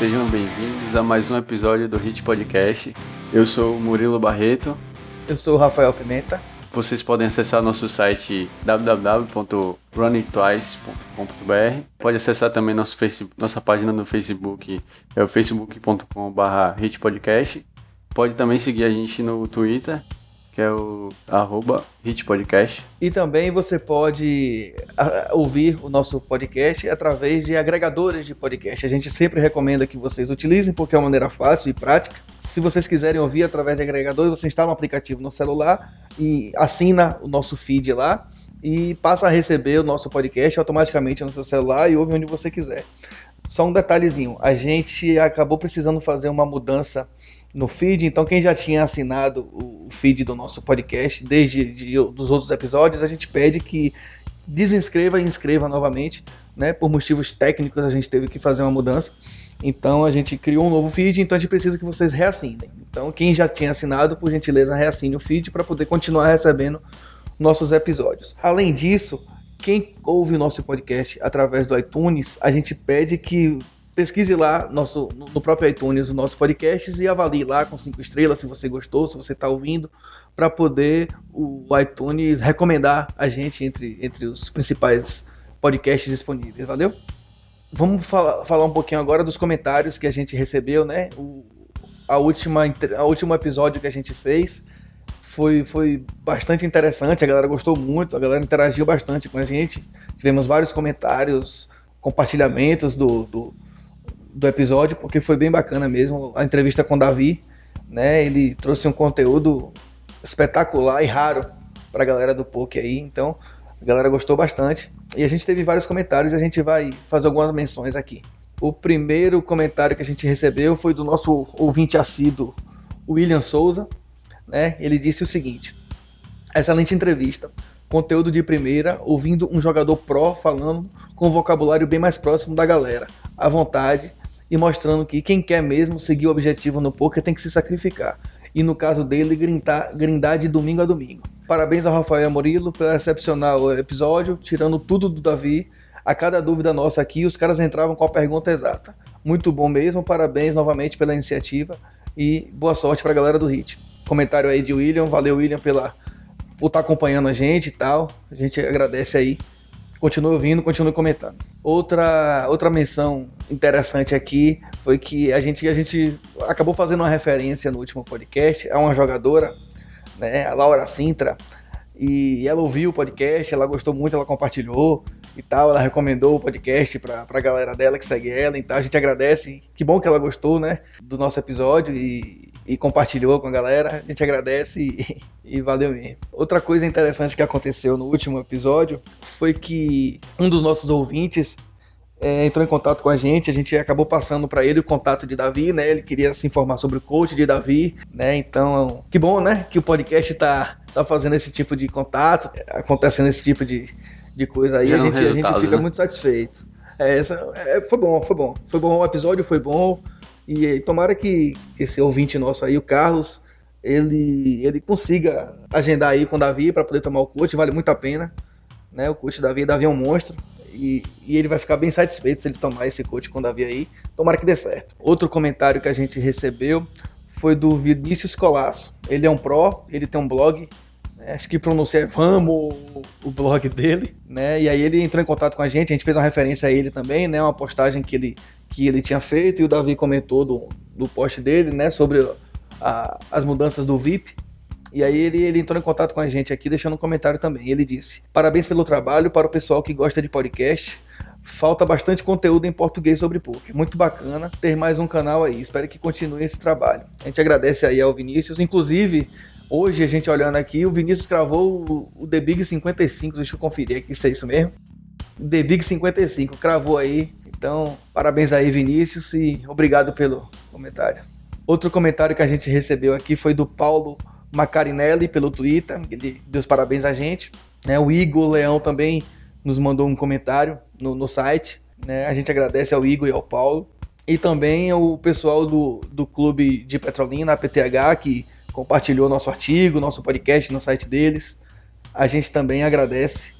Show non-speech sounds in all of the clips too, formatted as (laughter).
Sejam bem-vindos a mais um episódio do Hit Podcast. Eu sou o Murilo Barreto. Eu sou o Rafael Pimenta. Vocês podem acessar nosso site www.runningtwice.com.br. Pode acessar também nosso Facebook, nossa página no Facebook, é o facebook.com/hitpodcast. Pode também seguir a gente no Twitter, que é o arroba hitpodcast. E também você pode ouvir o nosso podcast através de agregadores de podcast. A gente sempre recomenda que vocês utilizem porque é uma maneira fácil e prática. Se vocês quiserem ouvir através de agregadores, você instala um aplicativo no celular e assina o nosso feed lá e passa a receber o nosso podcast automaticamente no seu celular e ouve onde você quiser. Só um detalhezinho, a gente acabou precisando fazer uma mudança no feed, então quem já tinha assinado o feed do nosso podcast desde de, dos outros episódios, a gente pede que desinscreva e inscreva novamente, né? Por motivos técnicos a gente teve que fazer uma mudança. Então a gente criou um novo feed, então a gente precisa que vocês reassinem. Então quem já tinha assinado, por gentileza, reassine o feed para poder continuar recebendo nossos episódios. Além disso, quem ouve o nosso podcast através do iTunes, a gente pede que pesquise lá nosso, no próprio iTunes o nosso podcast e avalie lá com cinco estrelas se você gostou, se você está ouvindo, para poder o iTunes recomendar a gente entre, entre os principais podcasts disponíveis. Valeu? Vamos falar, falar um pouquinho agora dos comentários que a gente recebeu, né? O, a última, a último episódio que a gente fez foi, foi bastante interessante, a galera gostou muito, a galera interagiu bastante com a gente. Tivemos vários comentários, compartilhamentos do, do, do episódio, porque foi bem bacana mesmo a entrevista com o Davi. Né? Ele trouxe um conteúdo espetacular e raro para a galera do Poke aí, então a galera gostou bastante. E a gente teve vários comentários a gente vai fazer algumas menções aqui. O primeiro comentário que a gente recebeu foi do nosso ouvinte assíduo, William Souza. Né? Ele disse o seguinte: excelente entrevista, conteúdo de primeira, ouvindo um jogador pró falando com um vocabulário bem mais próximo da galera, à vontade e mostrando que quem quer mesmo seguir o objetivo no poker tem que se sacrificar. E no caso dele, grindar, grindar de domingo a domingo. Parabéns ao Rafael Murilo pelo excepcional episódio, tirando tudo do Davi. A cada dúvida nossa aqui, os caras entravam com a pergunta exata. Muito bom mesmo, parabéns novamente pela iniciativa e boa sorte para a galera do HIT. Comentário aí de William, valeu William pela, por estar tá acompanhando a gente e tal. A gente agradece aí. Continue ouvindo, continue comentando. Outra, outra menção interessante aqui foi que a gente, a gente acabou fazendo uma referência no último podcast a uma jogadora né, a Laura Sintra, e ela ouviu o podcast, ela gostou muito, ela compartilhou e tal, ela recomendou o podcast pra, pra galera dela que segue ela, então a gente agradece, que bom que ela gostou, né, do nosso episódio e, e compartilhou com a galera, a gente agradece e, e valeu mesmo. Outra coisa interessante que aconteceu no último episódio foi que um dos nossos ouvintes é, entrou em contato com a gente, a gente acabou passando para ele o contato de Davi, né? Ele queria se informar sobre o coach de Davi, né? Então, que bom, né? Que o podcast tá, tá fazendo esse tipo de contato, acontecendo esse tipo de, de coisa aí, a gente, a gente fica né? muito satisfeito. É, essa, é, foi bom, foi bom. Foi bom o episódio, foi bom. E, tomara que esse ouvinte nosso aí, o Carlos, ele, ele consiga agendar aí com o Davi para poder tomar o coach, vale muito a pena. Né? O coach Davi, Davi é um monstro. E, e, ele vai ficar bem satisfeito se ele tomar esse coach com o Davi aí. Tomara que dê certo. Outro comentário que a gente recebeu foi do Vinícius Colasso. Ele é um pró, ele tem um blog, né? acho que pronuncia Vamos o blog dele, né? E aí ele entrou em contato com a gente, a gente fez uma referência a ele também, né? Uma postagem que ele, que ele tinha feito e o Davi comentou do, do post dele, né? Sobre a, as mudanças do VIP. E aí ele, ele entrou em contato com a gente aqui, deixando um comentário também. Ele disse: Parabéns pelo trabalho para o pessoal que gosta de podcast. Falta bastante conteúdo em português sobre poker. Muito bacana ter mais um canal aí. Espero que continue esse trabalho. A gente agradece aí ao Vinícius. Inclusive, hoje a gente olhando aqui, o Vinícius cravou o, o The Big 55. Deixa eu conferir aqui se é isso mesmo. The Big 55, cravou aí. Então, parabéns aí, Vinícius, e obrigado pelo comentário. Outro comentário que a gente recebeu aqui foi do Paulo Macarinelli pelo Twitter, ele deu os parabéns a gente. Né? O Igor Leão também nos mandou um comentário no, no site. Né? A gente agradece ao Igor e ao Paulo. E também o pessoal do, do clube de Petrolina, a PTH, que compartilhou nosso artigo, nosso podcast no site deles. A gente também agradece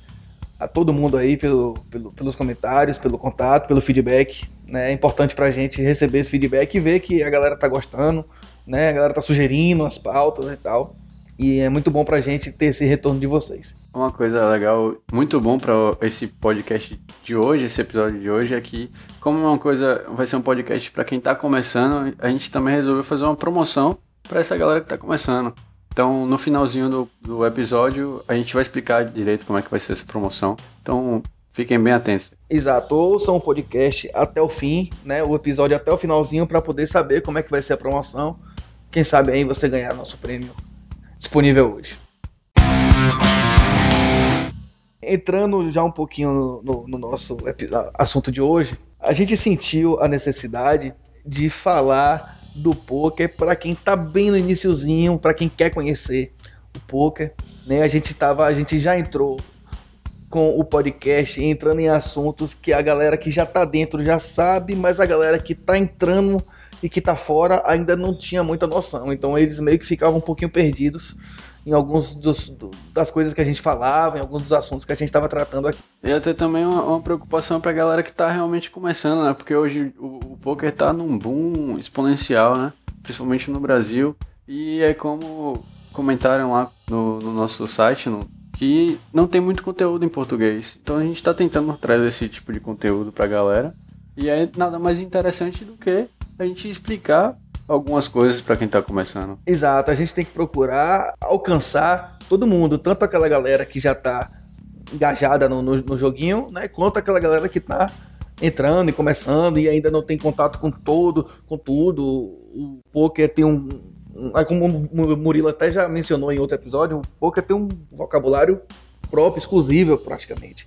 a todo mundo aí pelo, pelo, pelos comentários, pelo contato, pelo feedback. Né? É importante pra gente receber esse feedback e ver que a galera tá gostando, né? A galera tá sugerindo as pautas e tal. E é muito bom pra gente ter esse retorno de vocês. Uma coisa legal, muito bom para esse podcast de hoje, esse episódio de hoje, é que, como é uma coisa, vai ser um podcast para quem tá começando, a gente também resolveu fazer uma promoção para essa galera que tá começando. Então, no finalzinho do, do episódio, a gente vai explicar direito como é que vai ser essa promoção. Então, fiquem bem atentos. Exato, ouçam o podcast até o fim, né? O episódio até o finalzinho para poder saber como é que vai ser a promoção. Quem sabe aí você ganhar nosso prêmio disponível hoje. Entrando já um pouquinho no, no, no nosso assunto de hoje, a gente sentiu a necessidade de falar do poker para quem tá bem no iníciozinho, para quem quer conhecer o poker, né? A gente tava, a gente já entrou com o podcast entrando em assuntos que a galera que já tá dentro já sabe, mas a galera que tá entrando e que tá fora ainda não tinha muita noção. Então eles meio que ficavam um pouquinho perdidos em alguns dos, do, das coisas que a gente falava, em alguns dos assuntos que a gente estava tratando aqui. E até também uma, uma preocupação para a galera que está realmente começando, né? Porque hoje o, o poker está num boom exponencial, né? Principalmente no Brasil. E é como comentaram lá no, no nosso site, no, que não tem muito conteúdo em português. Então a gente está tentando trazer esse tipo de conteúdo para a galera. E é nada mais interessante do que a gente explicar algumas coisas para quem está começando. Exato, a gente tem que procurar alcançar todo mundo, tanto aquela galera que já está engajada no, no, no, joguinho, né, quanto aquela galera que está entrando e começando e ainda não tem contato com todo, com tudo. O poker tem um, um como o Murilo até já mencionou em outro episódio, o poker tem um vocabulário próprio, exclusivo praticamente.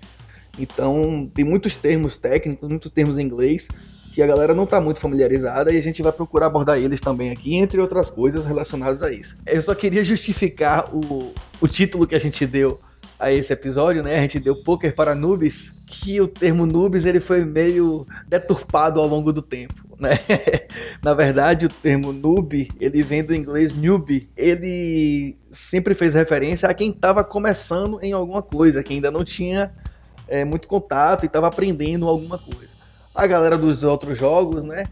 Então, tem muitos termos técnicos, muitos termos em inglês que a galera não está muito familiarizada e a gente vai procurar abordar eles também aqui, entre outras coisas relacionadas a isso. Eu só queria justificar o, o título que a gente deu a esse episódio, né? A gente deu Poker para Noobs, que o termo noobs ele foi meio deturpado ao longo do tempo, né? (laughs) Na verdade, o termo noob, ele vem do inglês newbie. Ele sempre fez referência a quem estava começando em alguma coisa, que ainda não tinha é, muito contato e estava aprendendo alguma coisa a galera dos outros jogos, né,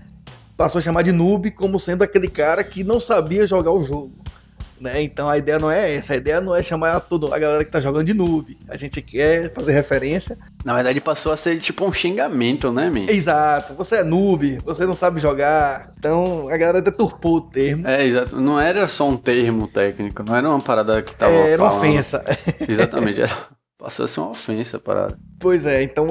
passou a chamar de noob como sendo aquele cara que não sabia jogar o jogo. Né? Então a ideia não é essa, a ideia não é chamar a, todo, a galera que tá jogando de noob. A gente quer fazer referência. Na verdade passou a ser tipo um xingamento, né, man? Exato, você é noob, você não sabe jogar. Então a galera deturpou o termo. É, exato. Não era só um termo técnico, não era uma parada que tava é, Era uma ofensa. Exatamente, (laughs) era Passou a ser uma ofensa a parada. Pois é, então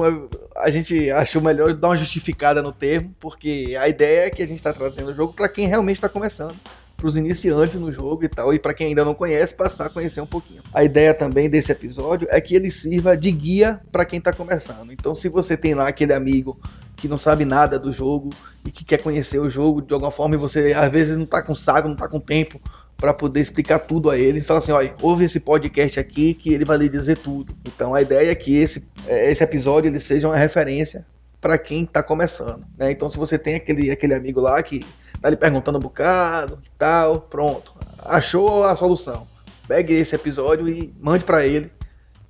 a gente achou melhor dar uma justificada no termo, porque a ideia é que a gente está trazendo o jogo para quem realmente está começando, para os iniciantes no jogo e tal, e para quem ainda não conhece, passar a conhecer um pouquinho. A ideia também desse episódio é que ele sirva de guia para quem está começando. Então, se você tem lá aquele amigo que não sabe nada do jogo e que quer conhecer o jogo de alguma forma e você às vezes não está com saco, não está com tempo para poder explicar tudo a ele. E falar assim, olha, ouve esse podcast aqui que ele vai lhe dizer tudo. Então a ideia é que esse, é, esse episódio ele seja uma referência para quem está começando. Né? Então se você tem aquele, aquele amigo lá que tá lhe perguntando um bocado e tal, pronto, achou a solução. Pegue esse episódio e mande para ele,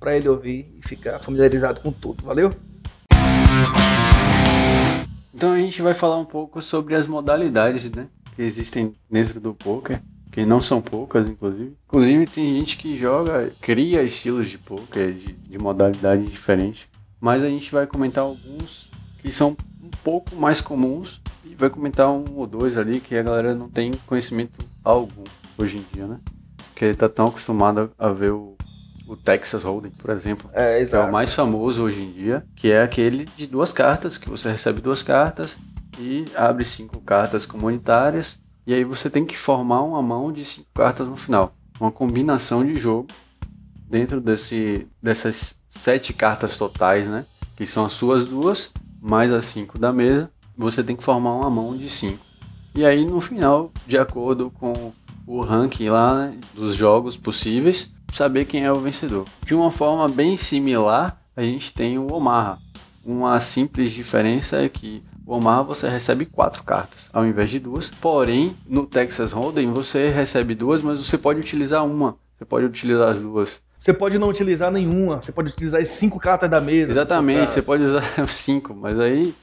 para ele ouvir e ficar familiarizado com tudo. Valeu? Então a gente vai falar um pouco sobre as modalidades, né, que existem dentro do poker que não são poucas, inclusive. Inclusive, tem gente que joga, cria estilos de poker, de, de modalidade diferente. Mas a gente vai comentar alguns que são um pouco mais comuns e vai comentar um ou dois ali que a galera não tem conhecimento algum hoje em dia, né? Porque tá tão acostumado a ver o, o Texas Hold'em, por exemplo. É, exato. É o mais famoso hoje em dia, que é aquele de duas cartas, que você recebe duas cartas e abre cinco cartas comunitárias e aí você tem que formar uma mão de cinco cartas no final. Uma combinação de jogo dentro desse, dessas sete cartas totais, né? Que são as suas duas, mais as cinco da mesa. Você tem que formar uma mão de cinco. E aí no final, de acordo com o ranking lá né, dos jogos possíveis, saber quem é o vencedor. De uma forma bem similar, a gente tem o Omaha. Uma simples diferença é que o Omar você recebe quatro cartas ao invés de duas. Porém, no Texas Hold'em você recebe duas, mas você pode utilizar uma. Você pode utilizar as duas. Você pode não utilizar nenhuma, você pode utilizar as cinco cartas da mesa. Exatamente, você pode usar (laughs) cinco, mas aí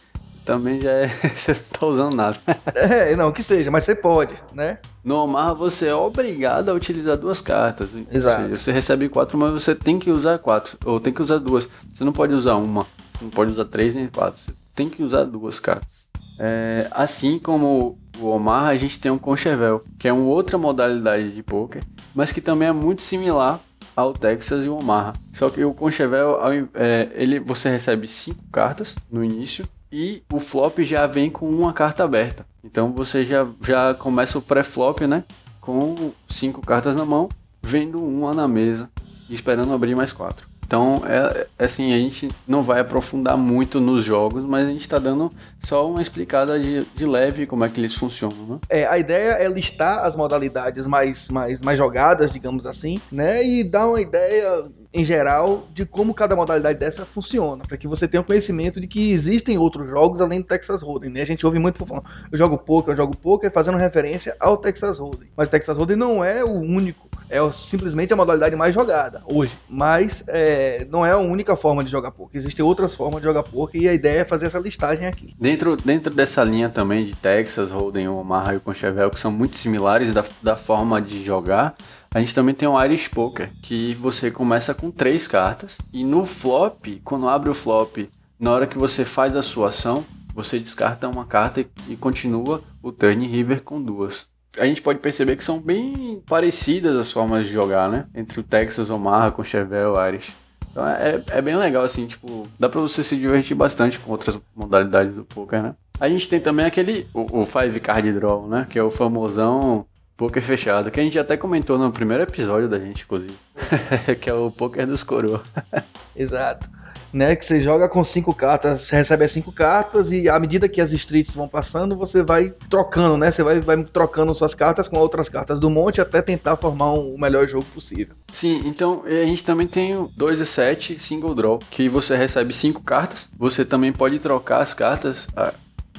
também já é. (laughs) você não tá usando nada. (laughs) É, não, que seja, mas você pode, né? No Omar você é obrigado a utilizar duas cartas. Exato. Você, você recebe quatro, mas você tem que usar quatro. Ou tem que usar duas. Você não pode usar uma. Você não pode usar três nem quatro. Você tem que usar duas cartas. É, assim como o Omar, a gente tem um Conchevel, que é uma outra modalidade de poker, mas que também é muito similar ao Texas e o Omaha. Só que o Conchevel, é, ele, você recebe cinco cartas no início e o flop já vem com uma carta aberta. Então você já, já começa o pré-flop, né? Com cinco cartas na mão, vendo uma na mesa esperando abrir mais quatro. Então, é, é, assim, a gente não vai aprofundar muito nos jogos, mas a gente está dando só uma explicada de, de leve como é que eles funcionam, né? É, a ideia é listar as modalidades mais, mais, mais jogadas, digamos assim, né? E dar uma ideia em geral de como cada modalidade dessa funciona, para que você tenha o conhecimento de que existem outros jogos além do Texas Hold'em, né? A gente ouve muito falando, eu jogo poker, eu jogo poker, fazendo referência ao Texas Hold'em. Mas o Texas Hold'em não é o único é simplesmente a modalidade mais jogada hoje. Mas é, não é a única forma de jogar poker. Existem outras formas de jogar poker e a ideia é fazer essa listagem aqui. Dentro, dentro dessa linha também de Texas, Hold'em, Omaha e Conchevel, que são muito similares da, da forma de jogar, a gente também tem o Irish Poker, que você começa com três cartas e no flop, quando abre o flop, na hora que você faz a sua ação, você descarta uma carta e, e continua o turn river com duas a gente pode perceber que são bem parecidas as formas de jogar, né? Entre o Texas, Omaha, com Chevelle, Irish. Então é, é bem legal, assim, tipo, dá pra você se divertir bastante com outras modalidades do poker, né? A gente tem também aquele, o, o Five Card Draw, né? Que é o famosão poker fechado, que a gente até comentou no primeiro episódio da gente, inclusive. (laughs) que é o poker dos coroa. (laughs) Exato né? Que você joga com cinco cartas, recebe as cinco cartas e à medida que as streets vão passando, você vai trocando, né? Você vai, vai trocando suas cartas com outras cartas do monte até tentar formar um, o melhor jogo possível. Sim, então a gente também tem o 2 e 7 single draw, que você recebe cinco cartas. Você também pode trocar as cartas,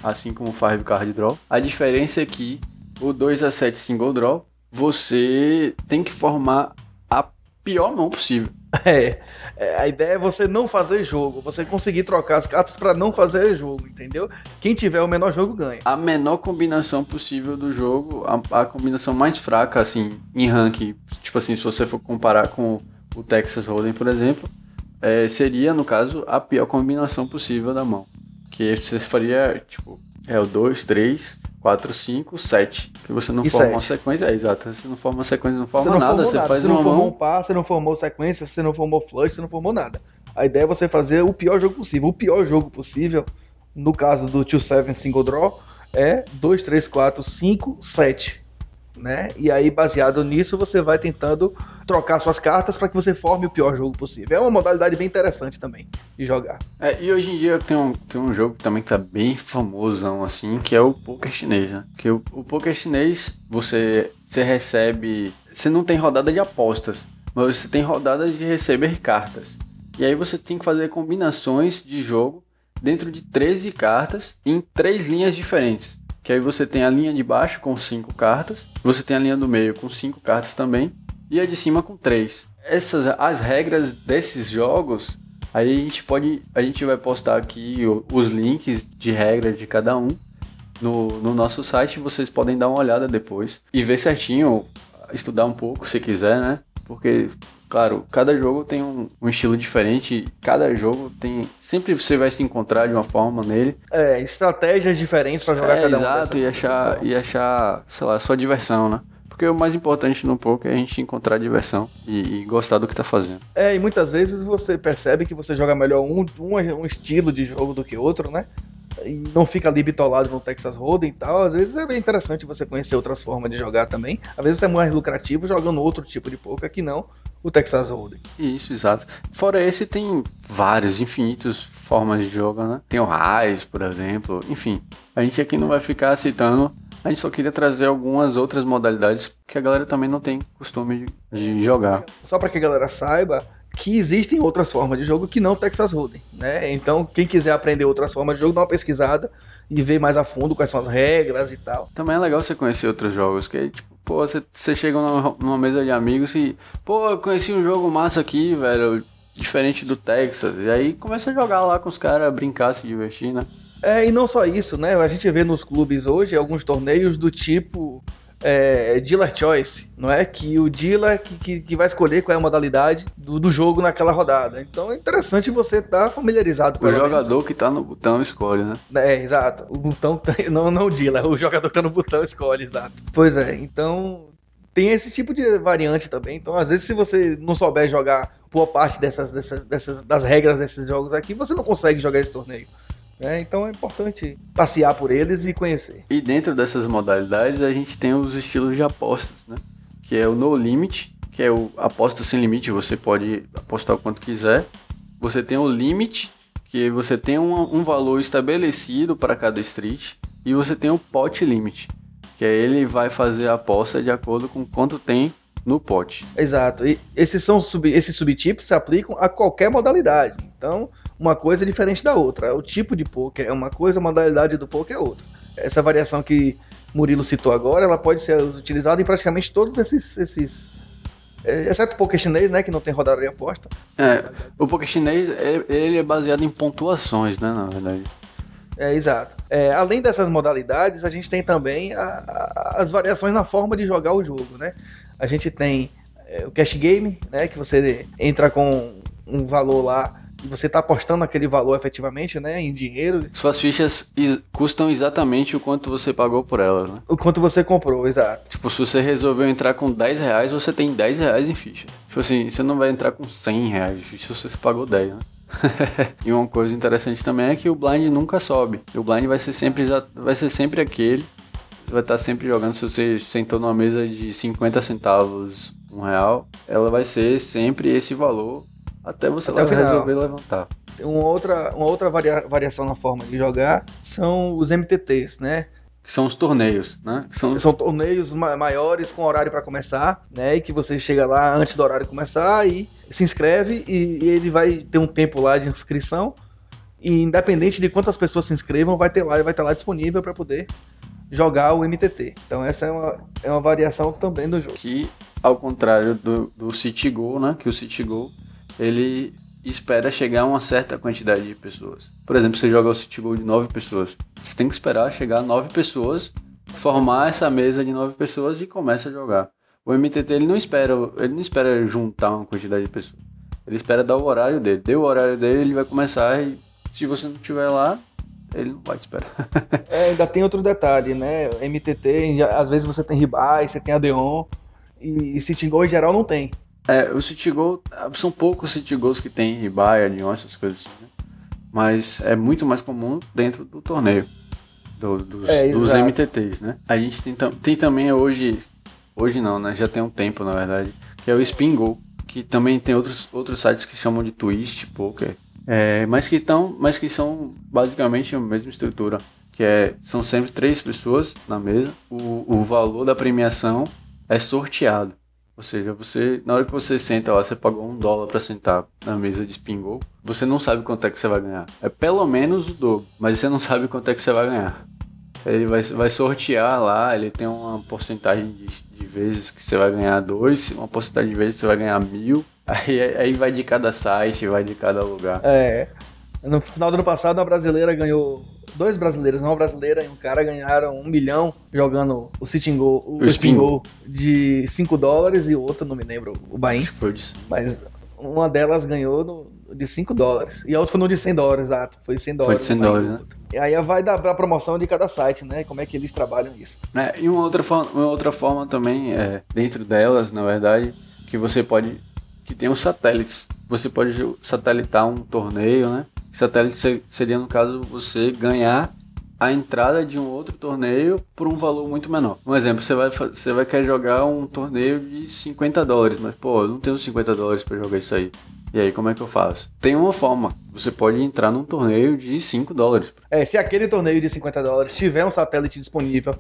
assim como o 5 card draw. A diferença é que o 2 a 7 single draw, você tem que formar a pior mão possível. (laughs) É. É, a ideia é você não fazer jogo, você conseguir trocar as cartas para não fazer jogo, entendeu? Quem tiver o menor jogo ganha. A menor combinação possível do jogo, a, a combinação mais fraca, assim, em ranking, tipo assim, se você for comparar com o Texas Hold'em, por exemplo, é, seria, no caso, a pior combinação possível da mão. Que você faria, tipo, é o 2, 3, 4, 5, 7. Que você não e forma sete. uma sequência. É, exato. Você não forma uma sequência, não forma você não nada. Você nada. faz você uma não formou mão... um par, você não formou sequência, você não formou flush, você não formou nada. A ideia é você fazer o pior jogo possível. O pior jogo possível, no caso do 2-7 single draw, é 2, 3, 4, 5, 7 né? E aí, baseado nisso, você vai tentando trocar suas cartas para que você forme o pior jogo possível. É uma modalidade bem interessante também de jogar. É, e hoje em dia tem um, tem um jogo que também tá bem famosão, assim, que é o poker chinês, né? Que o, o poker chinês, você, você recebe... Você não tem rodada de apostas, mas você tem rodada de receber cartas. E aí você tem que fazer combinações de jogo dentro de 13 cartas em três linhas diferentes. Que aí você tem a linha de baixo com cinco cartas, você tem a linha do meio com cinco cartas também, e a de cima com três. Essas as regras desses jogos, aí a gente pode, a gente vai postar aqui os links de regra de cada um no, no nosso site, vocês podem dar uma olhada depois e ver certinho, estudar um pouco se quiser, né? Porque Claro, cada jogo tem um, um, estilo diferente, cada jogo tem. Sempre você vai se encontrar de uma forma nele. É, estratégias diferentes para jogar é, cada exato, um. Exato, e achar, e achar, sei lá, sua diversão, né? Porque o mais importante no poker é a gente encontrar diversão e, e, gostar do que tá fazendo. É, e muitas vezes você percebe que você joga melhor um, um, um estilo de jogo do que outro, né? e não fica ali bitolado no Texas Hold'em e tal. Às vezes é bem interessante você conhecer outras formas de jogar também. Às vezes é mais lucrativo jogando outro tipo de poker que não o Texas Hold'em. Isso, exato. Fora esse tem vários, infinitos formas de jogo, né? Tem o Rise, por exemplo. Enfim, a gente aqui não vai ficar citando a gente só queria trazer algumas outras modalidades que a galera também não tem costume de jogar. Só para que a galera saiba, que existem outras formas de jogo que não Texas Hold'em, né? Então, quem quiser aprender outras formas de jogo, dá uma pesquisada e ver mais a fundo quais são as regras e tal. Também é legal você conhecer outros jogos, que tipo, pô, você, você chega numa, numa mesa de amigos e, pô, eu conheci um jogo massa aqui, velho, diferente do Texas. E aí começa a jogar lá com os caras, brincar, se divertir, né? É, e não só isso, né? A gente vê nos clubes hoje alguns torneios do tipo é, dealer choice, não é? Que o dealer que, que, que, vai escolher qual é a modalidade do, do jogo naquela rodada. Então é interessante você estar tá familiarizado com O jogador menos. que está no botão escolhe, né? É, exato. O botão, tá, (laughs) não, não o dealer, o jogador que está no botão escolhe, exato. Pois é, então tem esse tipo de variante também. Então, às vezes, se você não souber jogar boa parte dessas, dessas, dessas das regras desses jogos aqui, você não consegue jogar esse torneio. É, então é importante passear por eles e conhecer. E dentro dessas modalidades a gente tem os estilos de apostas, né? Que é o no limit, que é o aposta sem limite, você pode apostar o quanto quiser. Você tem o limit, que você tem um, um valor estabelecido para cada street. E você tem o pot limit, que é ele vai fazer a aposta de acordo com quanto tem no pote. Exato. E esses são sub, esses subtipos se aplicam a qualquer modalidade. Então, uma coisa é diferente da outra. O tipo de poker é uma coisa, a modalidade do poker é outra. Essa variação que Murilo citou agora, ela pode ser utilizada em praticamente todos esses, esses é, exceto o poker chinês, né, que não tem rodada de aposta. É, o poker chinês, ele é baseado em pontuações, né, na verdade. É, exato. É, além dessas modalidades, a gente tem também a, a, as variações na forma de jogar o jogo, né? A gente tem é, o cash game, né, que você entra com um valor lá e você está apostando aquele valor efetivamente, né, em dinheiro. Suas fichas custam exatamente o quanto você pagou por elas, né? O quanto você comprou, exato. Tipo, se você resolveu entrar com 10 reais, você tem 10 reais em ficha. Tipo assim, você não vai entrar com 100 reais de ficha se você pagou 10, né? (laughs) e uma coisa interessante também é que o blind nunca sobe. O blind vai ser sempre, vai ser sempre aquele. Você vai estar sempre jogando. Se você sentou numa mesa de 50 centavos, um real, ela vai ser sempre esse valor até você até resolver levantar. Uma outra, uma outra varia, variação na forma de jogar são os MTTs, né? Que são os torneios, né? Que são... são torneios maiores com horário para começar, né? E que você chega lá antes do horário começar e se inscreve e, e ele vai ter um tempo lá de inscrição. E independente de quantas pessoas se inscrevam, vai ter lá, vai estar lá disponível para poder jogar o MTT. Então essa é uma, é uma variação também do jogo. Que, ao contrário do, do City Go, né? Que o City Go ele espera chegar a uma certa quantidade de pessoas. Por exemplo, você joga o City Goal de 9 pessoas. Você tem que esperar chegar a 9 pessoas, formar essa mesa de 9 pessoas e começa a jogar. O MTT ele não espera, ele não espera juntar uma quantidade de pessoas. Ele espera dar o horário dele. Deu o horário dele, ele vai começar e se você não estiver lá, ele não vai te esperar. (laughs) é, ainda tem outro detalhe, né? MTT, às vezes você tem ribai, você tem Adeon, e, e City Goal em geral não tem. É, o City Goal, são poucos City Goals que tem Ribai, Adion, essas coisas assim, né? Mas é muito mais comum dentro do torneio, do, dos, é, dos MTTs, né? A gente tem, tem também hoje, hoje não, né? Já tem um tempo, na verdade, que é o Spin Goal, que também tem outros, outros sites que chamam de Twist Poker, é, mas, que tão, mas que são basicamente a mesma estrutura, que é, são sempre três pessoas na mesa, o, o valor da premiação é sorteado. Ou seja, você, na hora que você senta lá, você pagou um dólar para sentar na mesa de spin você não sabe quanto é que você vai ganhar. É pelo menos o dobro, mas você não sabe quanto é que você vai ganhar. Ele vai, vai sortear lá, ele tem uma porcentagem de, de vezes que você vai ganhar dois, uma porcentagem de vezes que você vai ganhar mil. Aí, aí vai de cada site, vai de cada lugar. É. No final do ano passado, a brasileira ganhou dois brasileiros, uma brasileira e um cara ganharam um milhão jogando o sitting goal, o, o spin goal de 5 dólares e o outro, não me lembro, o Bahia. Foi de... Mas uma delas ganhou no, de 5 dólares. E a outra foi no de 100 dólares, exato. Foi 100 dólares. Foi de 100 dólares, né? E aí vai da, da promoção de cada site, né? Como é que eles trabalham isso. É, e uma outra, forma, uma outra forma também, é, dentro delas, na verdade, que você pode... Que tem os satélites. Você pode satelitar um torneio, né? Satélite seria, no caso, você ganhar a entrada de um outro torneio por um valor muito menor. Um exemplo, você vai, você vai querer jogar um torneio de 50 dólares, mas pô, eu não tenho 50 dólares para jogar isso aí. E aí, como é que eu faço? Tem uma forma. Você pode entrar num torneio de 5 dólares. É, se aquele torneio de 50 dólares tiver um satélite disponível,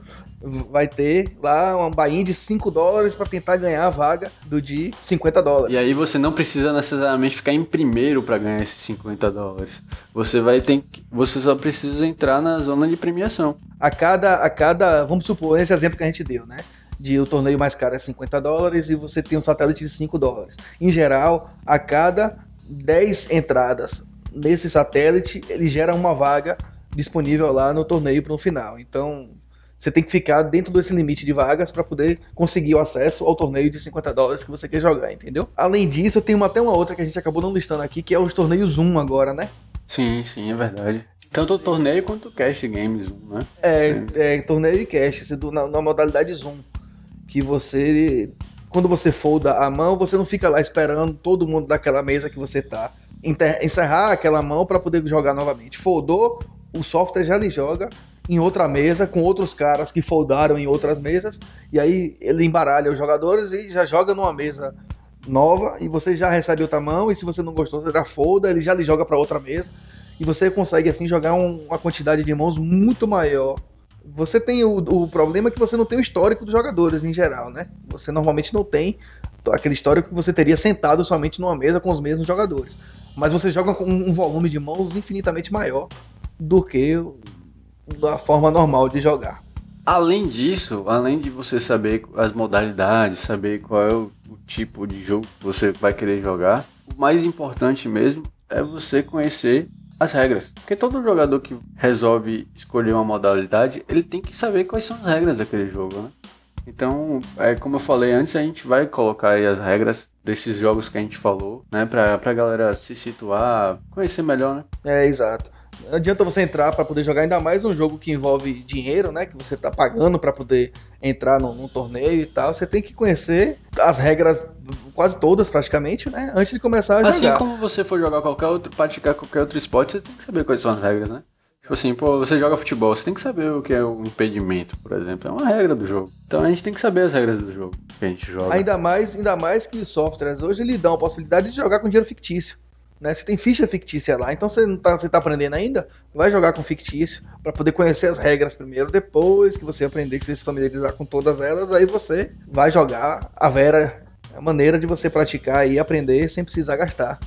vai ter lá uma bainha de 5 dólares para tentar ganhar a vaga do de 50 dólares. E aí você não precisa necessariamente ficar em primeiro para ganhar esses 50 dólares. Você vai ter que, você só precisa entrar na zona de premiação. A cada a cada, vamos supor, esse exemplo que a gente deu, né? De o torneio mais caro é 50 dólares e você tem um satélite de 5 dólares. Em geral, a cada 10 entradas nesse satélite, ele gera uma vaga disponível lá no torneio para o final. Então, você tem que ficar dentro desse limite de vagas para poder conseguir o acesso ao torneio de 50 dólares que você quer jogar, entendeu? Além disso, eu tenho uma, até uma outra que a gente acabou não listando aqui, que é os torneios Zoom agora, né? Sim, sim, é verdade. Tanto o torneio quanto o Cash Games, né? É, é torneio e cash, na, na modalidade Zoom que você quando você folda a mão, você não fica lá esperando todo mundo daquela mesa que você tá encerrar aquela mão para poder jogar novamente. Foldou, o software já lhe joga em outra mesa com outros caras que foldaram em outras mesas e aí ele embaralha os jogadores e já joga numa mesa nova e você já recebe outra mão e se você não gostou você já folda, ele já lhe joga para outra mesa e você consegue assim jogar um, uma quantidade de mãos muito maior você tem o, o problema que você não tem o histórico dos jogadores em geral, né? Você normalmente não tem aquele histórico que você teria sentado somente numa mesa com os mesmos jogadores. Mas você joga com um volume de mãos infinitamente maior do que a forma normal de jogar. Além disso, além de você saber as modalidades, saber qual é o, o tipo de jogo que você vai querer jogar, o mais importante mesmo é você conhecer as regras. Porque todo jogador que resolve escolher uma modalidade, ele tem que saber quais são as regras daquele jogo, né? Então, é, como eu falei antes, a gente vai colocar aí as regras desses jogos que a gente falou, né? Pra, pra galera se situar, conhecer melhor, né? É, exato. Não adianta você entrar para poder jogar ainda mais um jogo que envolve dinheiro, né? Que você tá pagando para poder entrar num, num, torneio e tal. Você tem que conhecer as regras, quase todas praticamente, né? Antes de começar a assim jogar. Assim como você for jogar qualquer outro, praticar qualquer outro esporte, você tem que saber quais são as regras, né? Tipo assim, pô, você joga futebol, você tem que saber o que é o impedimento, por exemplo. É uma regra do jogo. Então a gente tem que saber as regras do jogo que a gente joga. Ainda mais, ainda mais que os softwares hoje lhe dão a possibilidade de jogar com dinheiro fictício. Né? Você tem ficha fictícia lá, então você não tá, você aprendendo ainda? Vai jogar com fictício para poder conhecer as regras primeiro. Depois que você aprender, que você se familiarizar com todas elas, aí você vai jogar a Vera. É a maneira de você praticar e aprender sem precisar gastar.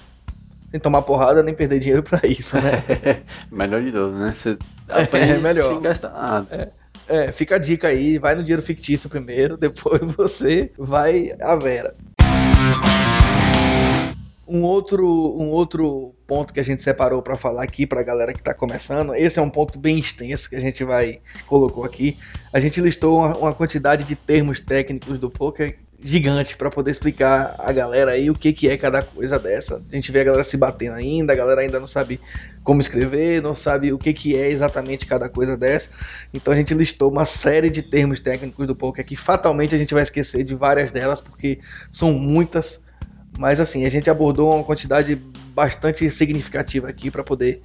Sem tomar porrada nem perder dinheiro para isso, né? (laughs) melhor de tudo, né? Você (laughs) aprende é, melhor. sem gastar nada. É, é, fica a dica aí, vai no dinheiro fictício primeiro, (laughs) depois você vai a Vera. Um outro, um outro ponto que a gente separou para falar aqui para a galera que está começando, esse é um ponto bem extenso que a gente vai colocou aqui. A gente listou uma, uma quantidade de termos técnicos do poker gigante para poder explicar a galera aí o que, que é cada coisa dessa. A gente vê a galera se batendo ainda, a galera ainda não sabe como escrever, não sabe o que, que é exatamente cada coisa dessa. Então a gente listou uma série de termos técnicos do poker que fatalmente a gente vai esquecer de várias delas porque são muitas mas assim, a gente abordou uma quantidade bastante significativa aqui para poder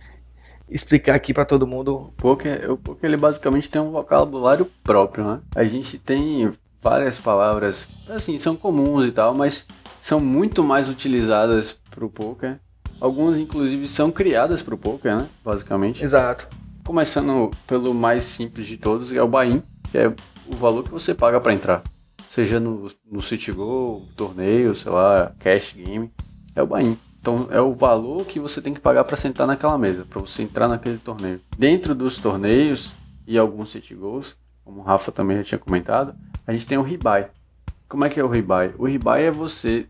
explicar aqui para todo mundo. O poker, o poker ele basicamente tem um vocabulário próprio, né? A gente tem várias palavras, assim, são comuns e tal, mas são muito mais utilizadas para o poker. Algumas inclusive são criadas para o poker, né? Basicamente. Exato. Começando pelo mais simples de todos, que é o buy-in, que é o valor que você paga para entrar seja no, no City Go, torneio, sei lá, cash game, é o buy-in. Então é o valor que você tem que pagar para sentar naquela mesa, para você entrar naquele torneio. Dentro dos torneios e alguns City Goals, como o Rafa também já tinha comentado, a gente tem o rebuy. Como é que é o rebuy? O rebuy é você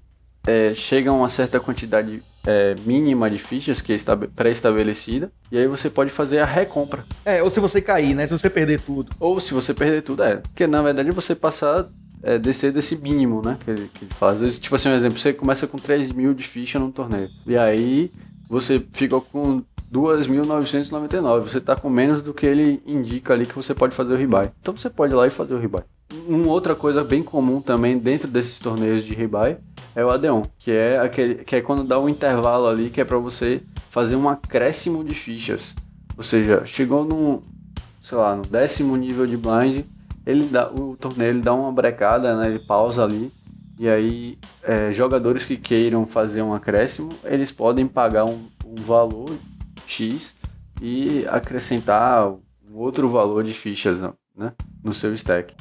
é, chega a uma certa quantidade é, mínima de fichas que é pré-estabelecida e aí você pode fazer a recompra. É, ou se você cair, né? Se você perder tudo. Ou se você perder tudo, é. Porque na verdade você passar é, descer desse mínimo, né? Que ele, que ele fala. Às vezes, tipo assim, um exemplo, você começa com 3 mil de ficha num torneio. E aí você fica com 2.999. Você tá com menos do que ele indica ali que você pode fazer o rebuy. Então você pode ir lá e fazer o rebuy. Uma outra coisa bem comum também dentro desses torneios de rebuy é o Adeon, que é aquele que é quando dá um intervalo ali que é para você fazer um acréscimo de fichas. Ou seja, chegou no, sei lá, no décimo nível de blind, ele dá, o torneio ele dá uma brecada, né? Ele pausa ali E aí, é, jogadores que queiram fazer um acréscimo, eles podem pagar um, um valor X e acrescentar um outro valor de fichas né, no seu stack.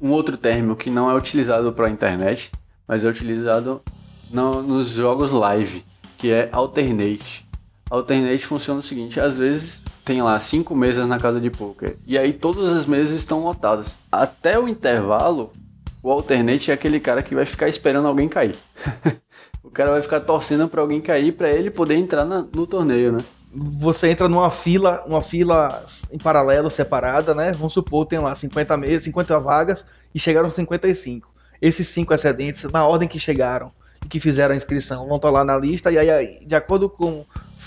Um outro termo que não é utilizado para a internet, mas é utilizado no, nos jogos live, que é alternate. Alternate funciona o seguinte: às vezes tem lá cinco mesas na casa de poker e aí todas as mesas estão lotadas. Até o intervalo, o alternate é aquele cara que vai ficar esperando alguém cair. (laughs) o cara vai ficar torcendo para alguém cair para ele poder entrar na, no torneio, né? Você entra numa fila, uma fila em paralelo, separada, né? Vamos supor, tem lá 50 mesas, 50 vagas e chegaram 55. Esses cinco excedentes, na ordem que chegaram e que fizeram a inscrição, vão estar lá na lista e aí, de acordo com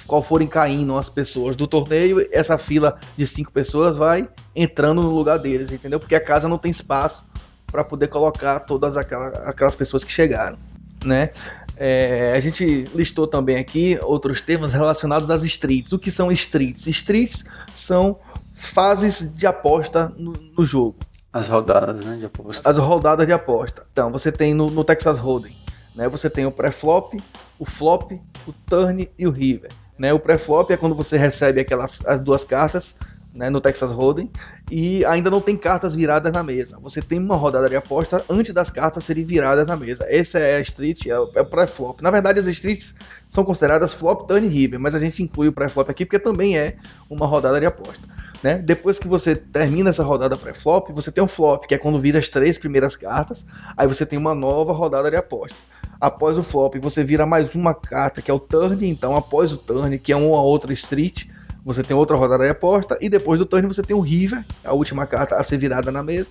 qual forem caindo as pessoas do torneio, essa fila de cinco pessoas vai entrando no lugar deles, entendeu? Porque a casa não tem espaço para poder colocar todas aquelas, aquelas pessoas que chegaram, né? É, a gente listou também aqui outros temas relacionados às streets. O que são streets? Streets são fases de aposta no, no jogo. As rodadas né, de aposta. As rodadas de aposta. Então, você tem no, no Texas Hold'em, né, você tem o pré-flop, o flop, o turn e o river. Né, o pré-flop é quando você recebe aquelas as duas cartas né, no Texas Hold'em e ainda não tem cartas viradas na mesa. Você tem uma rodada de aposta antes das cartas serem viradas na mesa. Essa é a street, é o, é o pré-flop. Na verdade, as streets são consideradas flop, turn e river, mas a gente inclui o pré-flop aqui porque também é uma rodada de aposta. Né? Depois que você termina essa rodada pré-flop, você tem um flop, que é quando vira as três primeiras cartas, aí você tem uma nova rodada de apostas. Após o flop, você vira mais uma carta, que é o turn, então após o turn, que é uma outra street, você tem outra rodada de aposta, e depois do turn você tem o River, a última carta a ser virada na mesa,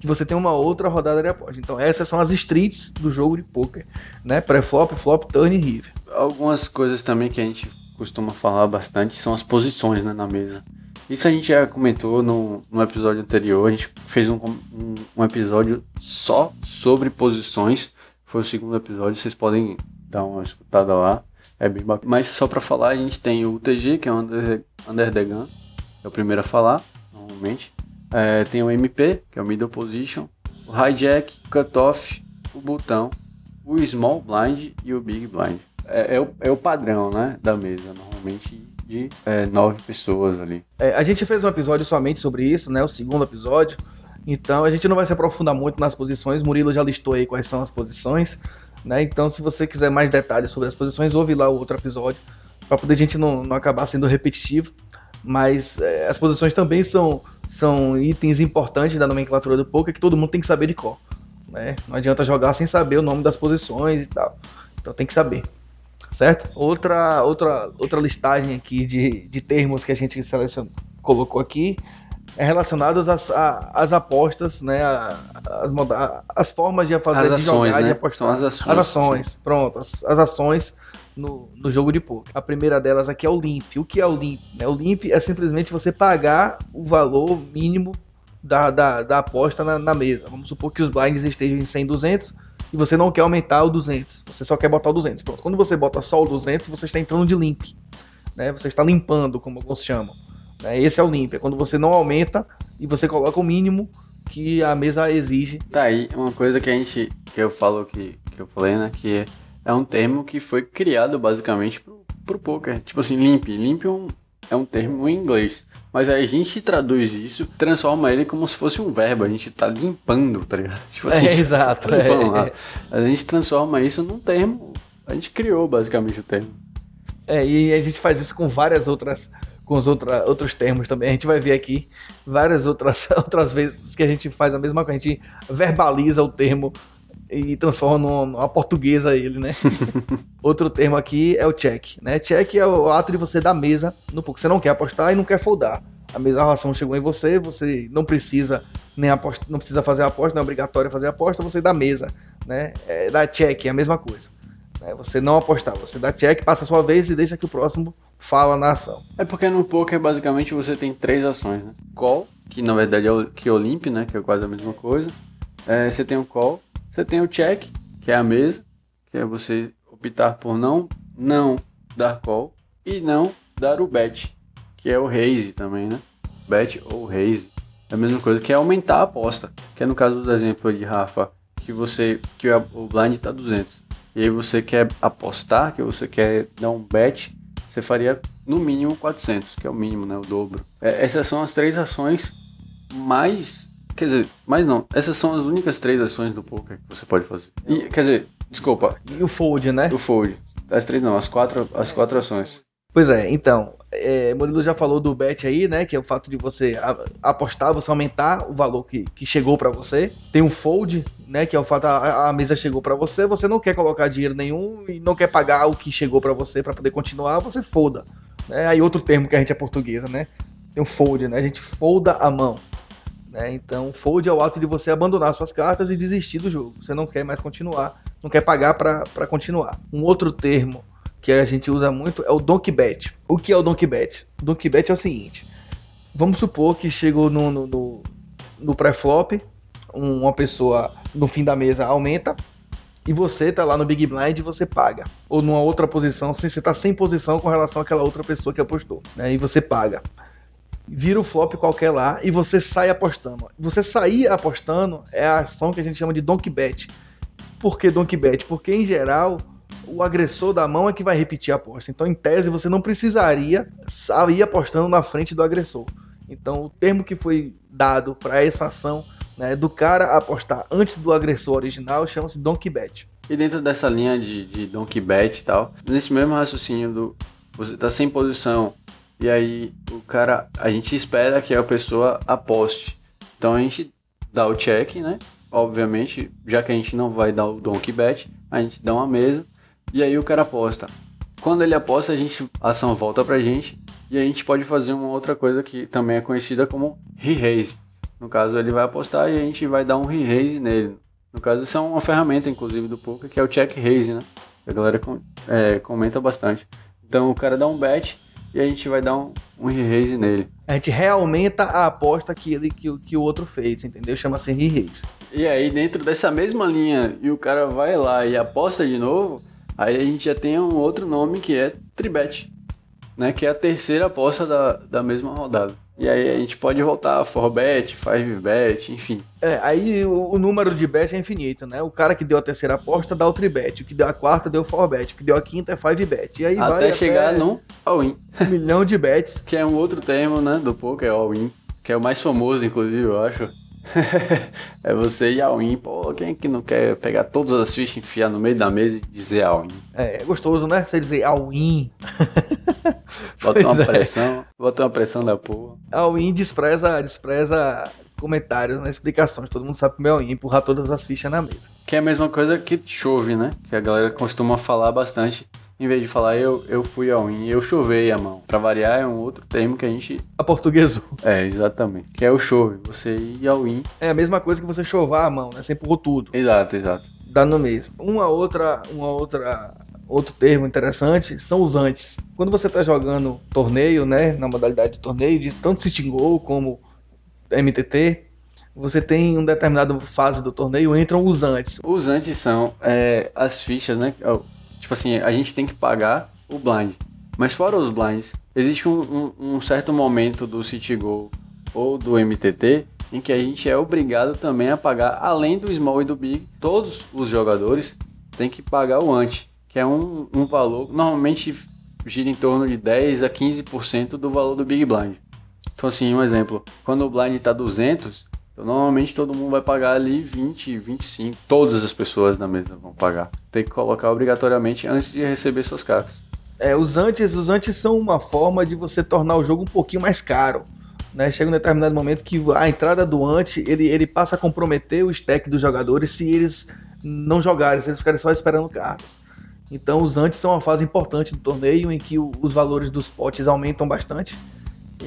que você tem uma outra rodada de aposta. Então essas são as streets do jogo de poker, né? Pré-flop, flop, turn e River. Algumas coisas também que a gente costuma falar bastante são as posições né, na mesa. Isso a gente já comentou no, no episódio anterior, a gente fez um, um, um episódio só sobre posições, foi o segundo episódio, vocês podem dar uma escutada lá. É bem bacana. Mas só para falar, a gente tem o UTG, que é o Under, Under the Gun, é o primeiro a falar, normalmente. É, tem o MP, que é o Middle Position, o Hijack, Cutoff, o Botão, o Small Blind e o Big Blind. É, é, o, é o padrão, né, da mesa, normalmente de é, nove pessoas ali. É, a gente fez um episódio somente sobre isso, né, o segundo episódio, então a gente não vai se aprofundar muito nas posições, Murilo já listou aí quais são as posições, né? Então, se você quiser mais detalhes sobre as posições, ouve lá o outro episódio, para poder a gente não, não acabar sendo repetitivo. Mas é, as posições também são, são itens importantes da nomenclatura do poker que todo mundo tem que saber de cor. Né? Não adianta jogar sem saber o nome das posições e tal. Então tem que saber. Certo? Outra, outra, outra listagem aqui de, de termos que a gente selecionou, colocou aqui relacionados às, às apostas, né? As, as formas de fazer as de ações, jogar, né? de apostar. São as ações. As ações, pronto, as, as ações no, no jogo de poker. A primeira delas aqui é o limp. O que é o limp? Né? O limp é simplesmente você pagar o valor mínimo da, da, da aposta na, na, mesa. Vamos supor que os blinds estejam em 100, 200 e você não quer aumentar o 200. Você só quer botar o 200. Pronto. Quando você bota só o 200, você está entrando de limp. Né? Você está limpando, como alguns chamam. Né? Esse é o limp, é quando você não aumenta e você coloca o mínimo que a mesa exige. Tá aí uma coisa que a gente que eu falo que, que eu falei, né, que é um termo que foi criado basicamente pro, pro poker. Tipo assim, limp, limp é um, é um termo em inglês. Mas aí a gente traduz isso, transforma ele como se fosse um verbo. A gente tá limpando, tá ligado? (laughs) Tipo assim, é, exato. (laughs) é. A gente transforma isso num termo. A gente criou basicamente o termo. É, e a gente faz isso com várias outras com os outra, outros termos também. A gente vai ver aqui várias outras, (laughs) outras vezes que a gente faz a mesma coisa. A gente verbaliza o termo e transforma numa, numa portuguesa ele, né? (laughs) Outro termo aqui é o check, né? Check é o ato de você dar mesa no pouco. Você não quer apostar e não quer foldar. A mesa a relação chegou em você, você não precisa nem aposta, não precisa fazer aposta, não é obrigatório fazer aposta, você dá mesa, né? É, dá check, é a mesma coisa. Né? Você não apostar, você dá check, passa a sua vez e deixa que o próximo fala na ação. É porque no poker basicamente você tem três ações, né? Call, que na verdade é o que é o limp, né? Que é quase a mesma coisa. É, você tem o call, você tem o check, que é a mesa, que é você optar por não não dar call e não dar o bet, que é o raise também, né? Bet ou raise. É a mesma coisa que é aumentar a aposta, que é no caso do exemplo de Rafa, que você que o blind tá 200 e aí você quer apostar, que você quer dar um bet, você faria no mínimo 400, que é o mínimo, né, o dobro. É, essas são as três ações mais, quer dizer, mais não, essas são as únicas três ações do poker que você pode fazer. E, quer dizer, desculpa. E o fold, né? O fold. As três não, as quatro, as quatro ações. Pois é, então, é, Murilo já falou do bet aí, né? Que é o fato de você apostar, você aumentar o valor que, que chegou para você. Tem um fold, né? Que é o fato a, a mesa chegou para você, você não quer colocar dinheiro nenhum e não quer pagar o que chegou para você para poder continuar, você folda. Né? Aí outro termo que a gente é portuguesa, né? Tem um fold, né? A gente folda a mão. Né? Então, fold é o ato de você abandonar suas cartas e desistir do jogo. Você não quer mais continuar, não quer pagar para continuar. Um outro termo que a gente usa muito é o Donkey Bet. O que é o Donkey Bet? O Donkey Bet é o seguinte: vamos supor que chegou no, no, no, no pré-flop, uma pessoa no fim da mesa aumenta e você tá lá no Big Blind e você paga. Ou numa outra posição, você tá sem posição com relação àquela outra pessoa que apostou, né? E você paga. Vira o flop qualquer lá e você sai apostando. Você sair apostando é a ação que a gente chama de Donkey Bet. Por que Donkey Bet? Porque em geral o agressor da mão é que vai repetir a aposta. Então, em tese, você não precisaria sair apostando na frente do agressor. Então, o termo que foi dado para essa ação né, do cara apostar antes do agressor original chama-se donkey bet. E dentro dessa linha de, de donkey bet e tal, nesse mesmo raciocínio do você tá sem posição e aí o cara, a gente espera que a pessoa aposte. Então a gente dá o check, né? Obviamente, já que a gente não vai dar o donkey bet, a gente dá uma mesa e aí o cara aposta. Quando ele aposta, a, gente, a ação volta pra gente e a gente pode fazer uma outra coisa que também é conhecida como re-raise. No caso, ele vai apostar e a gente vai dar um re-raise nele. No caso, isso é uma ferramenta, inclusive, do poker, que é o check raise, né? A galera é, comenta bastante. Então, o cara dá um bet e a gente vai dar um, um re-raise nele. A gente realmente a aposta que, ele, que, que o outro fez, entendeu? Chama-se re-raise. E aí, dentro dessa mesma linha, e o cara vai lá e aposta de novo, Aí a gente já tem um outro nome que é Tribet, né? Que é a terceira aposta da, da mesma rodada. E aí a gente pode voltar a 4bet, 5bet, enfim. É, aí o, o, número de bet é infinito, né? O cara que deu a terceira aposta dá o tribet, o que deu a quarta deu o 4bet, o que deu a quinta é 5bet. E aí até vai chegar até no all-in. Um milhão de bets. (laughs) que é um outro termo, né, do poker, all-in, que é o mais famoso, inclusive, eu acho. É você ir ao in. Pô, quem é que não quer pegar todas as fichas, enfiar no meio da mesa e dizer all in? É, é gostoso, né? Você dizer all in. (laughs) Bota uma é. pressão, bota uma pressão da porra. All in despreza, despreza comentários, né, explicações. Todo mundo sabe como é in, empurrar todas as fichas na mesa. Que é a mesma coisa que chove, né? Que a galera costuma falar bastante em vez de falar eu, eu fui ao in, eu chovei a mão. Pra variar, é um outro termo que a gente. A portuguesou. É, exatamente. Que é o chove. Você ir ao in. É a mesma coisa que você chovar a mão, né? Você empurrou tudo. Exato, exato. Dá no mesmo. Uma outra. Uma outra. Outro termo interessante são os antes. Quando você está jogando torneio, né, na modalidade de torneio, de tanto sitting goal como MTT, você tem um determinado fase do torneio, entram os antes. Os antes são é, as fichas, né? Tipo assim, a gente tem que pagar o blind. Mas fora os blinds, existe um, um, um certo momento do City Go ou do MTT em que a gente é obrigado também a pagar, além do small e do big, todos os jogadores têm que pagar o ante, que é um, um valor, normalmente gira em torno de 10 a 15% do valor do big blind. Então assim, um exemplo, quando o blind está 200, então, normalmente todo mundo vai pagar ali 20, 25. Todas as pessoas na mesa vão pagar. Tem que colocar obrigatoriamente antes de receber suas cartas. É, os antes, os antes são uma forma de você tornar o jogo um pouquinho mais caro. Né? Chega um determinado momento que a entrada do ante ele, ele passa a comprometer o stack dos jogadores se eles não jogarem, se eles ficarem só esperando cartas. Então os antes são uma fase importante do torneio em que o, os valores dos potes aumentam bastante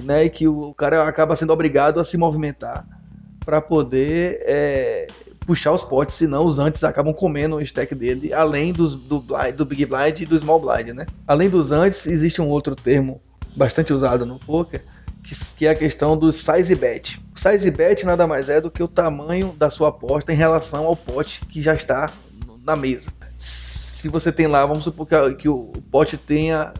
né? e que o cara acaba sendo obrigado a se movimentar para poder é, puxar os potes, senão os antes acabam comendo o stack dele, além dos, do, blind, do Big Blind e do Small Blind, né? Além dos antes, existe um outro termo bastante usado no poker, que, que, é a questão do size bet. O size bet nada mais é do que o tamanho da sua aposta em relação ao pote que já está na mesa. Se você tem lá, vamos supor que, que o pote tenha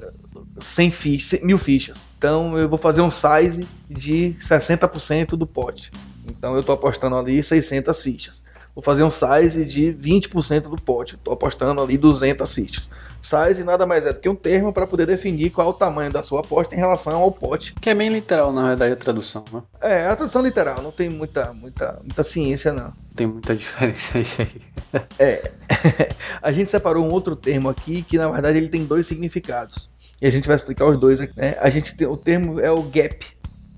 100 fichas, mil fichas. Então eu vou fazer um size de 60% do pote. Então eu estou apostando ali 600 fichas. Vou fazer um size de 20% do pote. Estou apostando ali 200 fichas. Size nada mais é do que um termo para poder definir qual é o tamanho da sua aposta em relação ao pote. Que é bem literal, na verdade, a tradução, né? É, a tradução literal, não tem muita, muita, muita ciência, não. Tem muita (laughs) diferença aí. é. (laughs) a gente separou um outro termo aqui que, na verdade, ele tem dois significados. E a gente vai explicar os dois aqui, né? A gente tem, o termo é o gap.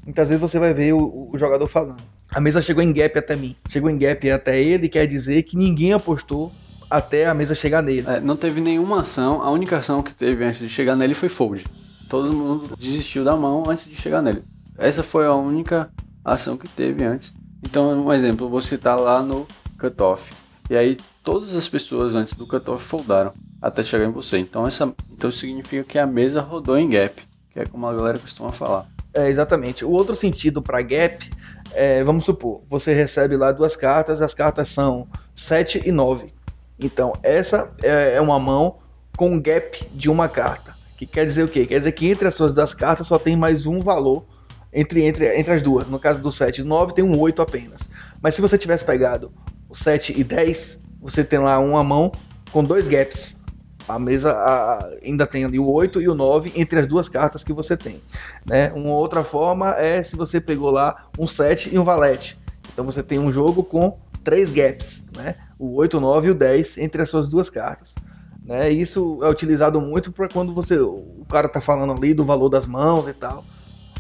Muitas vezes você vai ver o, o jogador falando. A mesa chegou em gap até mim. Chegou em gap até ele, quer dizer que ninguém apostou até a mesa chegar nele. É, não teve nenhuma ação, a única ação que teve antes de chegar nele foi fold. Todo mundo desistiu da mão antes de chegar nele. Essa foi a única ação que teve antes. Então, um exemplo, você tá lá no cutoff. E aí todas as pessoas antes do cutoff foldaram até chegar em você. Então, essa, então significa que a mesa rodou em gap, que é como a galera costuma falar. É, exatamente. O outro sentido para gap é, vamos supor, você recebe lá duas cartas, as cartas são 7 e 9. Então, essa é, é uma mão com gap de uma carta. Que quer dizer o quê? Quer dizer que entre as suas duas cartas só tem mais um valor entre, entre, entre as duas. No caso do 7 e 9, tem um 8 apenas. Mas se você tivesse pegado o 7 e 10, você tem lá uma mão com dois gaps. A mesa a, ainda tem ali o 8 e o 9 entre as duas cartas que você tem. Né? Uma outra forma é se você pegou lá um 7 e um valete. Então você tem um jogo com três gaps. Né? o 8, o 9 e o 10 entre as suas duas cartas. Né? Isso é utilizado muito para quando você o cara tá falando ali do valor das mãos e tal.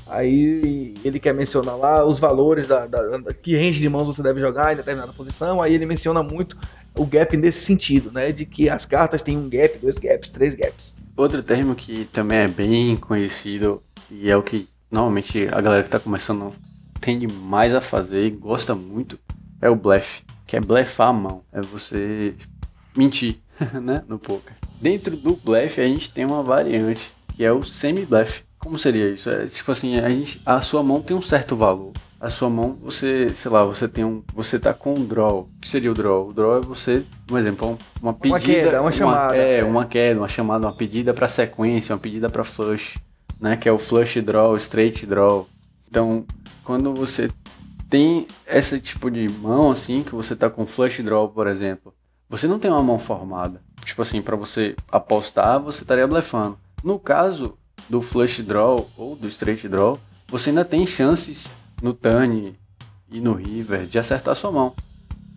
Aí ele quer mencionar lá os valores da, da, da, que range de mãos você deve jogar em determinada posição. Aí ele menciona muito o gap nesse sentido, né? De que as cartas têm um gap, dois gaps, três gaps. Outro termo que também é bem conhecido e é o que normalmente a galera que está começando tende mais a fazer e gosta muito é o blefe que é blefar a mão. É você mentir, (laughs) né? No poker. Dentro do blefe a gente tem uma variante, que é o semi-blefe. Como seria isso? É tipo assim, a, gente, a sua mão tem um certo valor. A sua mão, você, sei lá, você tem um. Você tá com um draw. O que seria o draw? O draw é você, um exemplo, uma pedida. Uma queda, uma chamada. é, é, uma queda, uma chamada, uma pedida para sequência, uma pedida para flush, né? Que é o flush draw, straight draw. Então, quando você tem esse tipo de mão assim, que você tá com flush draw, por exemplo, você não tem uma mão formada. Tipo assim, para você apostar, você estaria blefando. No caso do flush draw ou do straight draw, você ainda tem chances no turn e no river de acertar sua mão.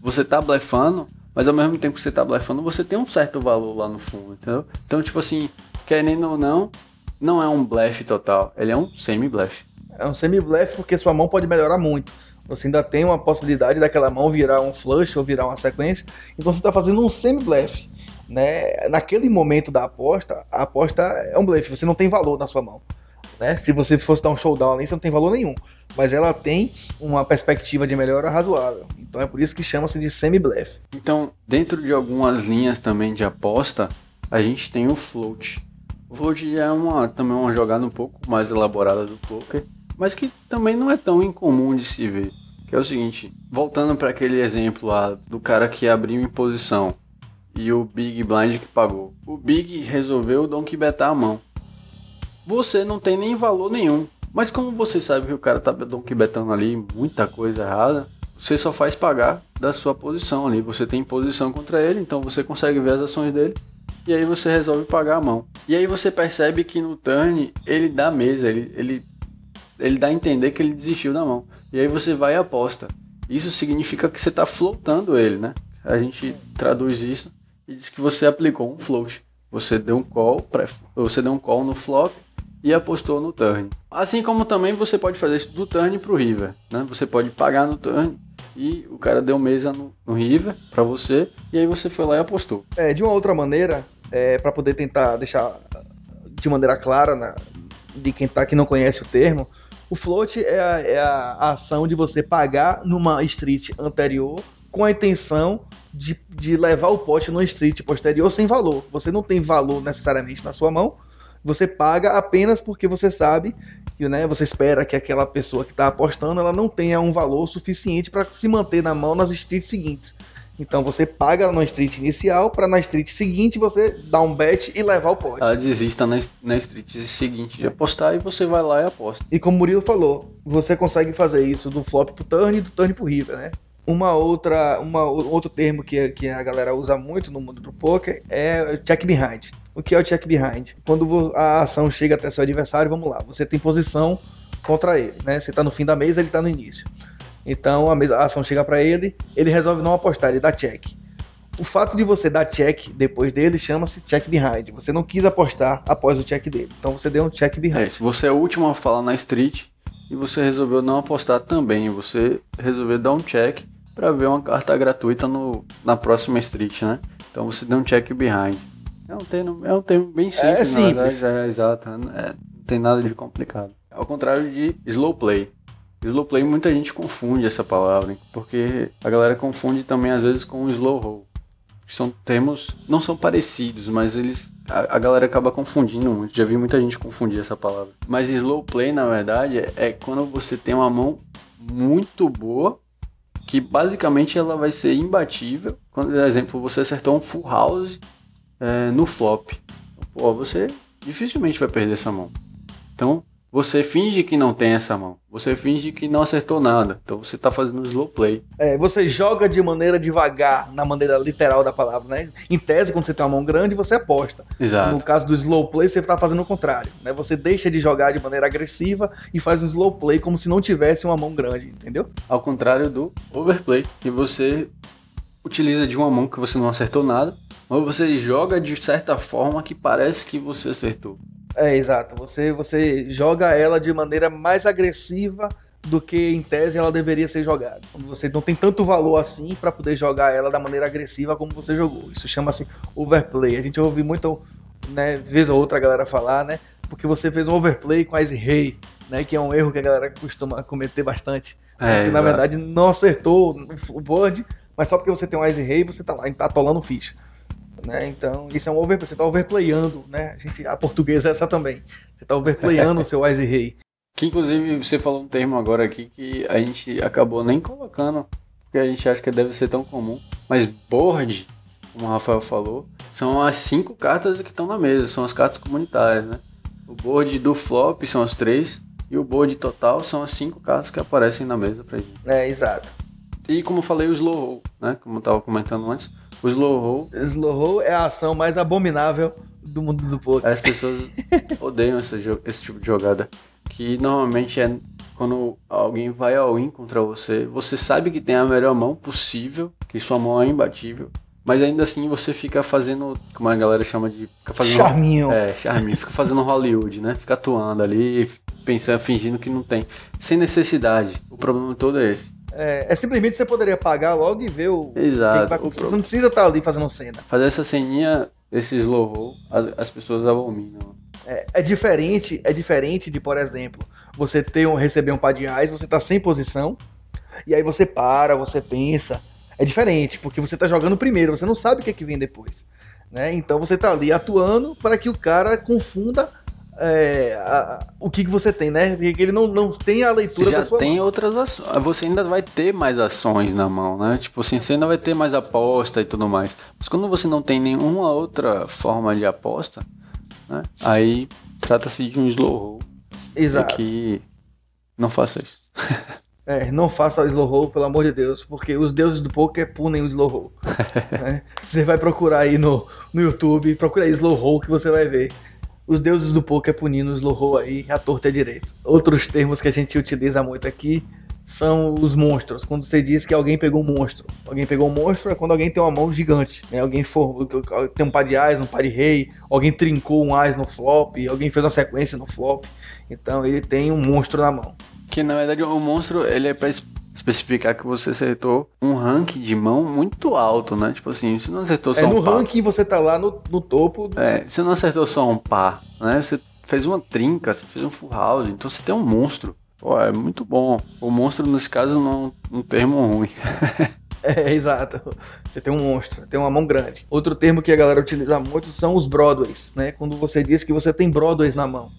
Você tá blefando, mas ao mesmo tempo que você tá blefando, você tem um certo valor lá no fundo, entendeu? Então, tipo assim, querendo ou não, não é um blefe total, ele é um semi-blefe. É um semi-blefe porque sua mão pode melhorar muito você ainda tem uma possibilidade daquela mão virar um flush ou virar uma sequência. Então você está fazendo um semi-blefe. Né? Naquele momento da aposta, a aposta é um blefe, você não tem valor na sua mão. Né? Se você fosse dar um showdown ali, você não tem valor nenhum. Mas ela tem uma perspectiva de melhora razoável. Então é por isso que chama-se de semi-blefe. Então, dentro de algumas linhas também de aposta, a gente tem o float. O float é uma, também uma jogada um pouco mais elaborada do poker mas que também não é tão incomum de se ver. Que é o seguinte, voltando para aquele exemplo lá do cara que abriu em posição e o Big Blind que pagou. O Big resolveu donkey betar a mão. Você não tem nem valor nenhum. Mas como você sabe que o cara tá donkey betando ali muita coisa errada, você só faz pagar da sua posição ali. Você tem posição contra ele, então você consegue ver as ações dele. E aí você resolve pagar a mão. E aí você percebe que no turn ele dá mesa, ele, ele ele dá a entender que ele desistiu da mão. E aí você vai e aposta. Isso significa que você está floatando ele, né? A gente traduz isso e diz que você aplicou um float. Você deu um call, você deu um call no flop e apostou no turn. Assim como também você pode fazer isso do turn para o river, né? Você pode pagar no turn e o cara deu mesa no, no river para você e aí você foi lá e apostou. É, de uma outra maneira, é, para poder tentar deixar de maneira clara na, de quem tá que não conhece o termo, o float é a, é a ação de você pagar numa street anterior com a intenção de, de levar o pote no street posterior sem valor. Você não tem valor necessariamente na sua mão, você paga apenas porque você sabe que né, você espera que aquela pessoa que está apostando ela não tenha um valor suficiente para se manter na mão nas streets seguintes. Então você paga na street inicial para na street seguinte você dar um bet e levar o pote. Ela desista na, na street seguinte de apostar e você vai lá e aposta. E como o Murilo falou, você consegue fazer isso do flop pro turn e do turn pro river, né? Uma outra, uma, outro termo que, que a galera usa muito no mundo do poker é check behind. O que é o check behind? Quando a ação chega até seu adversário, vamos lá, você tem posição contra ele, né? Você tá no fim da mesa, ele tá no início. Então a, mesa, a ação chega para ele, ele resolve não apostar, ele dá check. O fato de você dar check depois dele chama-se check behind. Você não quis apostar após o check dele. Então você deu um check behind. É, se você é o último a falar na street e você resolveu não apostar também, você resolveu dar um check para ver uma carta gratuita no, na próxima street, né? Então você deu um check behind. É um termo, é um termo bem simples, é simples. É, exato. É, não tem nada de complicado. Ao contrário de slow play. Slow play muita gente confunde essa palavra, porque a galera confunde também às vezes com slow roll são termos não são parecidos, mas eles a, a, galera acaba confundindo muito. Já vi muita gente confundir essa palavra. Mas slow play, na verdade, é quando você tem uma mão muito boa, que basicamente ela vai ser imbatível. Quando, por exemplo, você acertou um full house é, no flop, pô, você dificilmente vai perder essa mão. Então, você finge que não tem essa mão. Você finge que não acertou nada. Então você está fazendo slow play. É, você joga de maneira devagar, na maneira literal da palavra, né? Em tese, quando você tem uma mão grande, você aposta. Exato. No caso do slow play, você está fazendo o contrário. Né? Você deixa de jogar de maneira agressiva e faz um slow play como se não tivesse uma mão grande, entendeu? Ao contrário do overplay, que você utiliza de uma mão que você não acertou nada, mas você joga de certa forma que parece que você acertou. É, exato. Você, você joga ela de maneira mais agressiva do que em tese ela deveria ser jogada. Você não tem tanto valor assim para poder jogar ela da maneira agressiva como você jogou. Isso chama-se overplay. A gente ouve muito, né, vez ou outra a galera falar, né, porque você fez um overplay com Ice Rei, né, que é um erro que a galera costuma cometer bastante. É, você, na verdade, não acertou o board, mas só porque você tem um Ice Rei, você tá lá, tá atolando ficha. Né? Então, isso é um overplay. Você está overplayando, né? A, gente, a portuguesa é essa também. Você está overplayando o seu Wise Rei. Que inclusive você falou um termo agora aqui que a gente acabou nem colocando, porque a gente acha que deve ser tão comum. Mas board, como o Rafael falou, são as cinco cartas que estão na mesa, são as cartas comunitárias, né? O board do flop são as três, e o board total são as cinco cartas que aparecem na mesa pra gente. É, exato. E como eu falei, o slow né? Como eu tava comentando antes, o slow roll. Slow roll é a ação mais abominável do mundo do poker. As pessoas (laughs) odeiam esse, esse tipo de jogada. Que normalmente é quando alguém vai ao in contra você, você sabe que tem a melhor mão possível, que sua mão é imbatível, mas ainda assim você fica fazendo, como a galera chama de. Fica fazendo, charminho. É, charminho. Fica fazendo Hollywood, né? Fica atuando ali, pensando, fingindo que não tem. Sem necessidade. O problema todo é esse. É, é, simplesmente você poderia pagar logo e ver o. Exato. Que vai acontecer. Você não precisa estar ali fazendo cena. Fazer essa ceninha, esse slow roll, as, as pessoas abominam. É, é, diferente, é diferente de, por exemplo, você ter um, receber um par de reais, você tá sem posição, e aí você para, você pensa. É diferente, porque você tá jogando primeiro, você não sabe o que, é que vem depois. Né? Então você tá ali atuando para que o cara confunda é, a, o que, que você tem, né? Porque ele não, não tem a leitura já da sua tem mão. outras ações. Você ainda vai ter mais ações na mão, né? Tipo assim, você ainda vai ter mais aposta e tudo mais. Mas quando você não tem nenhuma outra forma de aposta, né? Aí trata-se de um slow roll. Exato. Que não faça isso. (laughs) É, não faça slow roll, pelo amor de Deus, porque os deuses do poker punem o slow roll. (laughs) né? Você vai procurar aí no, no YouTube, procura aí slow roll que você vai ver os deuses do poker punindo os louvor aí a torta é direito. Outros termos que a gente utiliza muito aqui são os monstros. Quando você diz que alguém pegou um monstro. Alguém pegou um monstro é quando alguém tem uma mão gigante. Né? Alguém for, tem um par de ás, um par de rei. Alguém trincou um ás no flop. Alguém fez uma sequência no flop. Então ele tem um monstro na mão. Que na verdade o monstro ele é para especificar que você acertou um ranking de mão muito alto, né? Tipo assim, você não acertou só é, um no ranking você tá lá no, no topo. Do... É, você não acertou só um par, né? Você fez uma trinca, você fez um full house, então você tem um monstro. Pô, é muito bom. O monstro, nesse caso, não é um termo ruim. (laughs) É, exato. Você tem um monstro, tem uma mão grande. Outro termo que a galera utiliza muito são os Broadways, né? Quando você diz que você tem Broadways na mão.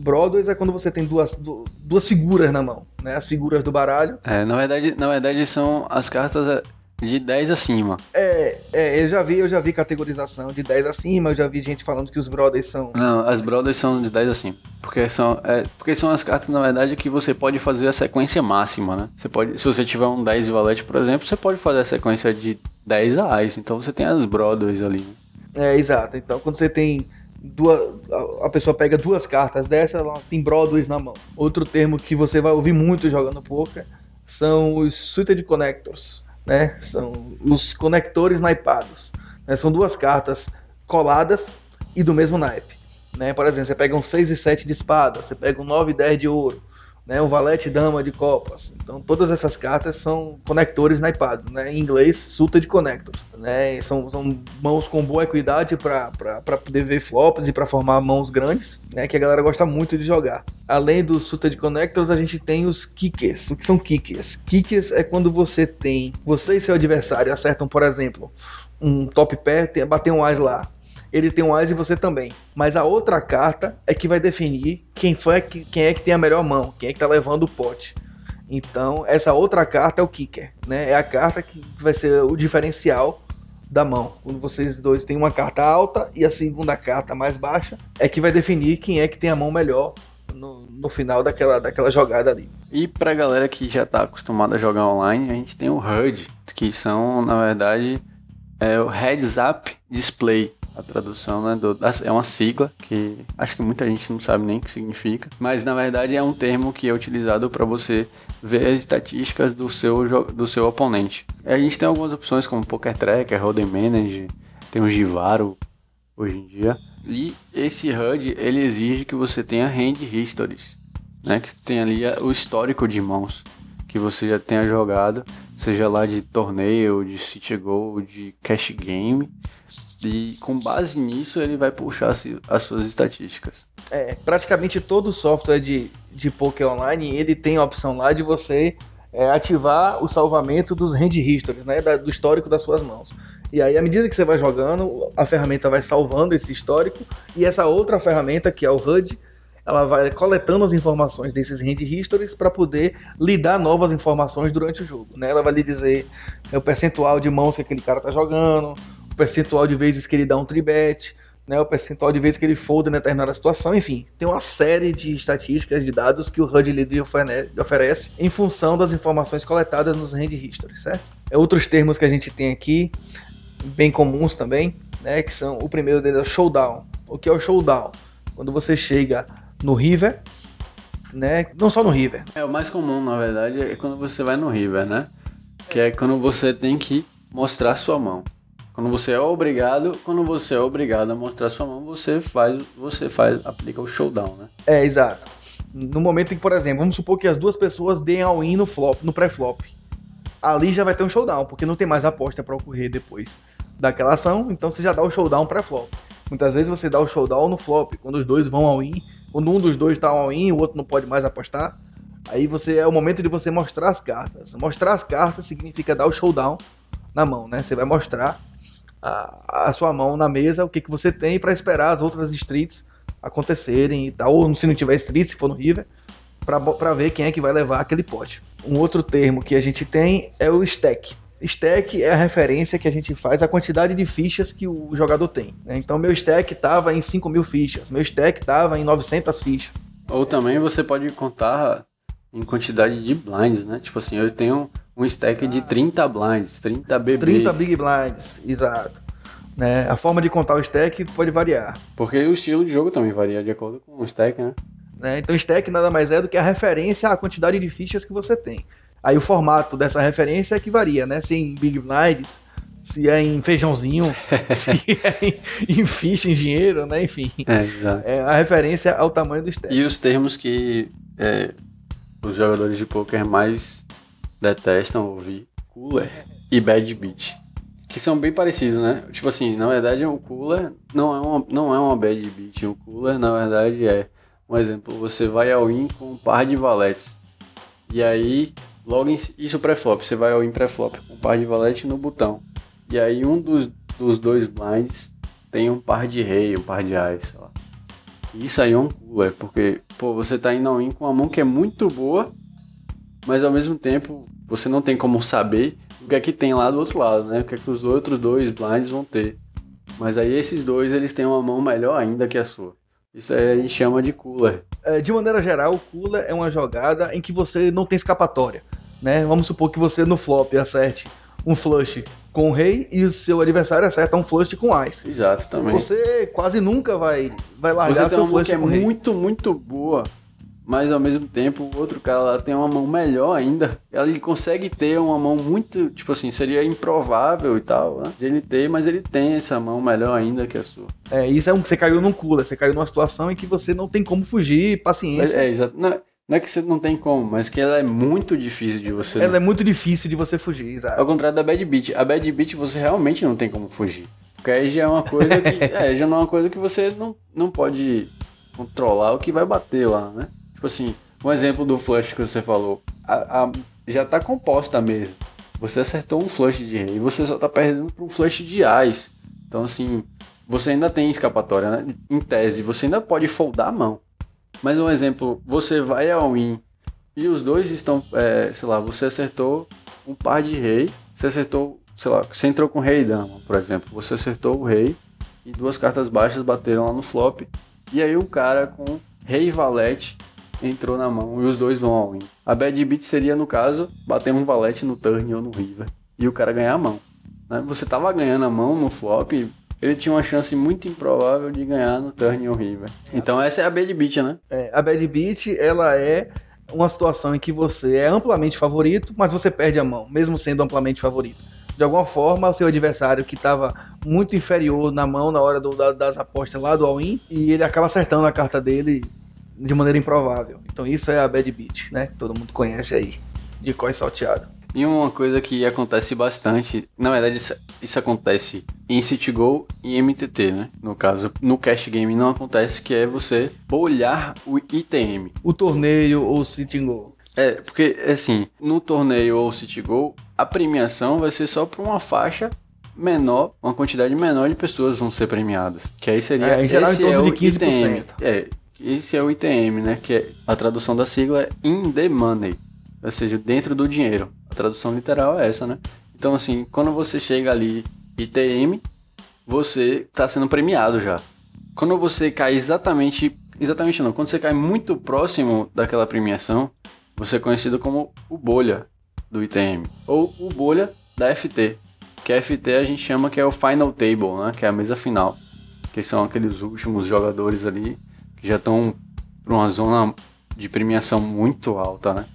Broadways é quando você tem duas, duas figuras na mão, né? As figuras do baralho. É, na verdade, na verdade são as cartas. É, de 10 acima. É, é, eu já vi, eu já vi categorização de 10 acima, eu já vi gente falando que os brothers são. Não, as brothers são de 10 acima. Porque são, é, porque são as cartas, na verdade, que você pode fazer a sequência máxima, né? Você pode, se você tiver um 10 valete, por exemplo, você pode fazer a sequência de 10 a Ice. Então você tem as brothers ali. É, exato. Então quando você tem duas. A pessoa pega duas cartas dessa, ela tem brothers na mão. Outro termo que você vai ouvir muito jogando poker são os suited connectors né? São os conectores naipados. Né? São duas cartas coladas e do mesmo naipe. Né? Por exemplo, você pega um 6 e 7 de espada, você pega um 9 e 10 de ouro, né? um valete dama de copas. Então todas essas cartas são conectores naipados, né? em inglês, suited connectors. Né? São, são mãos com boa equidade para poder ver flops e para formar mãos grandes, né? que a galera gosta muito de jogar. Além dos suited connectors, a gente tem os kickers. O que são kickers? Kickers é quando você tem, você e seu adversário acertam, por exemplo, um top pair, bater um as lá ele tem um as e você também. Mas a outra carta é que vai definir quem foi quem é que tem a melhor mão, quem é que tá levando o pote. Então, essa outra carta é o kicker, né? É a carta que vai ser o diferencial da mão. Quando vocês dois têm uma carta alta e a segunda carta mais baixa, é que vai definir quem é que tem a mão melhor no, no final daquela, daquela jogada ali. E pra galera que já tá acostumada a jogar online, a gente tem o HUD, que são, na verdade, é o Heads Up Display a tradução, né? Do, é uma sigla que acho que muita gente não sabe nem o que significa, mas na verdade é um termo que é utilizado para você ver as estatísticas do seu, do seu oponente. A gente tem algumas opções como Poker Tracker, Hold'em Manager, tem o Givaro hoje em dia. E esse HUD ele exige que você tenha hand histories, né? Que tenha ali o histórico de mãos que você já tenha jogado, seja lá de torneio, de City Gold, de cash game, e com base nisso ele vai puxar as suas estatísticas. É, praticamente todo software de, de poker online ele tem a opção lá de você é, ativar o salvamento dos hand histories, né, da, do histórico das suas mãos. E aí, à medida que você vai jogando, a ferramenta vai salvando esse histórico e essa outra ferramenta, que é o HUD, ela vai coletando as informações desses hand histories para poder lhe dar novas informações durante o jogo. Né? Ela vai lhe dizer é, o percentual de mãos que aquele cara está jogando, o percentual de vezes que ele dá um tribet, né, o percentual de vezes que ele folda em determinada situação, enfim, tem uma série de estatísticas, de dados que o HUD Lead oferece em função das informações coletadas nos hand histories, certo? É outros termos que a gente tem aqui, bem comuns também, né, que são, o primeiro deles é o showdown. O que é o showdown? Quando você chega no River, né? Não só no River. É, o mais comum, na verdade, é quando você vai no River, né? Que é quando você tem que mostrar sua mão. Quando você é obrigado, quando você é obrigado a mostrar sua mão, você faz, você faz, aplica o showdown, né? É, exato. No momento em que, por exemplo, vamos supor que as duas pessoas deem all-in no flop, no pré-flop. Ali já vai ter um showdown, porque não tem mais aposta para ocorrer depois daquela ação, então você já dá o showdown pré-flop. Muitas vezes você dá o showdown no flop, quando os dois vão all-in quando um dos dois tá all-in, o outro não pode mais apostar. Aí você é o momento de você mostrar as cartas. Mostrar as cartas significa dar o showdown na mão, né? Você vai mostrar a, a sua mão na mesa, o que, que você tem para esperar as outras streets acontecerem e tal. Ou se não tiver street, se for no River, para ver quem é que vai levar aquele pote. Um outro termo que a gente tem é o stack. Stack é a referência que a gente faz à quantidade de fichas que o jogador tem. Né? Então, meu stack estava em 5 mil fichas, meu stack estava em 900 fichas. Ou também você pode contar em quantidade de blinds, né? Tipo assim, eu tenho um stack de 30 blinds, 30 BBs. 30 big blinds, exato. Né? A forma de contar o stack pode variar. Porque o estilo de jogo também varia de acordo com o stack, né? né? Então, stack nada mais é do que a referência à quantidade de fichas que você tem. Aí o formato dessa referência é que varia, né? Se é em Big Blinds, se é em feijãozinho, (laughs) se é em, em ficha, em dinheiro, né? Enfim. É, exato. É a referência ao tamanho do stack. E os termos que é, os jogadores de poker mais detestam ouvir, cooler e bad beat. Que são bem parecidos, né? Tipo assim, na verdade um cooler não é uma, não é uma bad beat. Um cooler, na verdade, é um exemplo. Você vai ao in com um par de valetes. E aí Logo em, isso pré-flop, você vai ao in pré-flop com um par de valete no botão. E aí um dos, dos dois blinds tem um par de rei, um par de ais, sei lá. Isso aí é um cooler, porque pô, você tá indo ao in com uma mão que é muito boa, mas ao mesmo tempo você não tem como saber que é que tem lá do outro lado, né? O que é que os outros dois blinds vão ter. Mas aí esses dois, eles têm uma mão melhor ainda que a sua. Isso aí a gente chama de cooler. É, de maneira geral, o cooler é uma jogada em que você não tem escapatória. Né? Vamos supor que você no flop acerte um flush com o rei e o seu adversário acerta um flush com ice. Exato, também. Você quase nunca vai, vai largar Você tem seu uma mão flush que é com rei. muito, muito boa, mas ao mesmo tempo o outro cara lá tem uma mão melhor ainda. Ele consegue ter uma mão muito, tipo assim, seria improvável e tal, né? De ele ter, mas ele tem essa mão melhor ainda que a sua. É, isso é um que você caiu num cooler, você caiu numa situação em que você não tem como fugir, paciência. é, exato. Não, é- não é que você não tem como, mas que ela é muito difícil de você. Ela é muito difícil de você fugir, exato. Ao contrário da Bad Beat. A Bad Beat você realmente não tem como fugir. Porque aí já é uma coisa que. (laughs) é, já não é uma coisa que você não, não pode controlar o que vai bater lá, né? Tipo assim, um exemplo do flush que você falou. A- a- já tá composta a mesa. Você acertou um flush de rei. Você só tá perdendo pra um flush de ás. Então assim, você ainda tem escapatória, né? Em tese, você ainda pode foldar a mão. Mas um exemplo, você vai ao win e os dois estão, é, sei lá, você acertou um par de rei, você acertou, sei lá, você entrou com rei e dama, por exemplo. Você acertou o rei e duas cartas baixas bateram lá no flop. E aí um cara com rei e valete entrou na mão e os dois vão ao win. A bad beat seria, no caso, bater um valete no turn ou no river e o cara ganhar a mão. né? Você tava ganhando a mão no flop, ele tinha uma chance muito improvável de ganhar no turn ou river. Então essa é a bad beat, né? É, a bad beat, ela é uma situação em que você é amplamente favorito, mas você perde a mão, mesmo sendo amplamente favorito. De alguma forma, o seu adversário que estava muito inferior na mão na hora do- da- das apostas lá do all-in, e ele acaba acertando a carta dele de maneira improvável. Então isso é a bad beat, né? Todo mundo conhece aí, de coi salteado. E uma coisa que acontece bastante, na verdade isso, isso acontece em City Go e MTT, né? No caso, no Cash Game não acontece, que é você bolhar o ITM. O torneio ou o sitting goal. É, porque assim, no torneio ou City Go, a premiação vai ser só para uma faixa menor, uma quantidade menor de pessoas vão ser premiadas. Que aí seria É, em geral, em esse torno é de o 15%. ITM. É, esse é o ITM, né? Que é a tradução da sigla é in the money, ou seja, dentro do dinheiro. A tradução literal é essa, né? Então assim, quando você chega ali ITM, você está sendo premiado já. Quando você cai exatamente, exatamente não, quando você cai muito próximo daquela premiação, você é conhecido como o bolha do ITM ou o bolha da FT. Que a FT a gente chama que é o final table, né? Que é a mesa final, que são aqueles últimos jogadores ali que já estão para uma zona de premiação muito alta, né?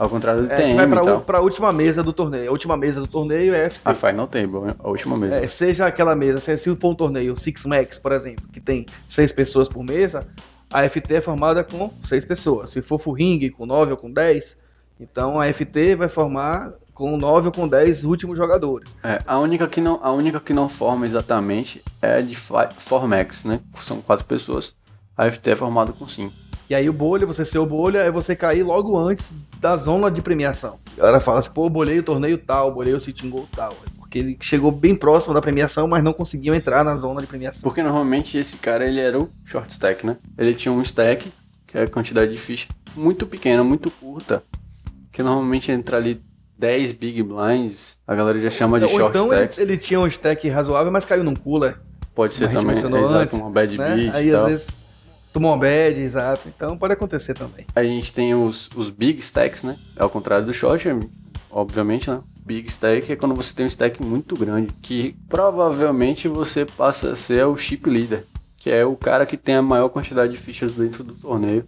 Ao contrário do É, que vai pra, u- pra última mesa do torneio. A última mesa do torneio é FT. A final table, a última mesa. É, seja aquela mesa, se for um torneio Six Max, por exemplo, que tem seis pessoas por mesa, a FT é formada com seis pessoas. Se for full ring, com nove ou com dez, então a FT vai formar com nove ou com dez últimos jogadores. É, a única que não, a única que não forma exatamente é a de Formex, né? São quatro pessoas. A FT é formada com cinco. E aí o bolha, você ser o bolha, é você cair logo antes da zona de premiação. A galera fala assim, pô, bolhei o torneio tal, bolhei o sitting goal tal. É Porque ele chegou bem próximo da premiação, mas não conseguiu entrar na zona de premiação. Porque normalmente esse cara ele era o short stack, né? Ele tinha um stack, que é a quantidade de ficha, muito pequena, muito curta. Que normalmente entra ali 10 big blinds, a galera já chama de Ou short então ele, stack. ele tinha um stack razoável, mas caiu num cooler. Pode ser também, mencionou exato, antes, uma bad né? beat Aí e tal. às vezes tomou uma bad, exato. Então pode acontecer também. A gente tem os, os big stacks, né? Ao contrário do short, obviamente, né? Big stack é quando você tem um stack muito grande, que provavelmente você passa a ser o chip leader, que é o cara que tem a maior quantidade de fichas dentro do torneio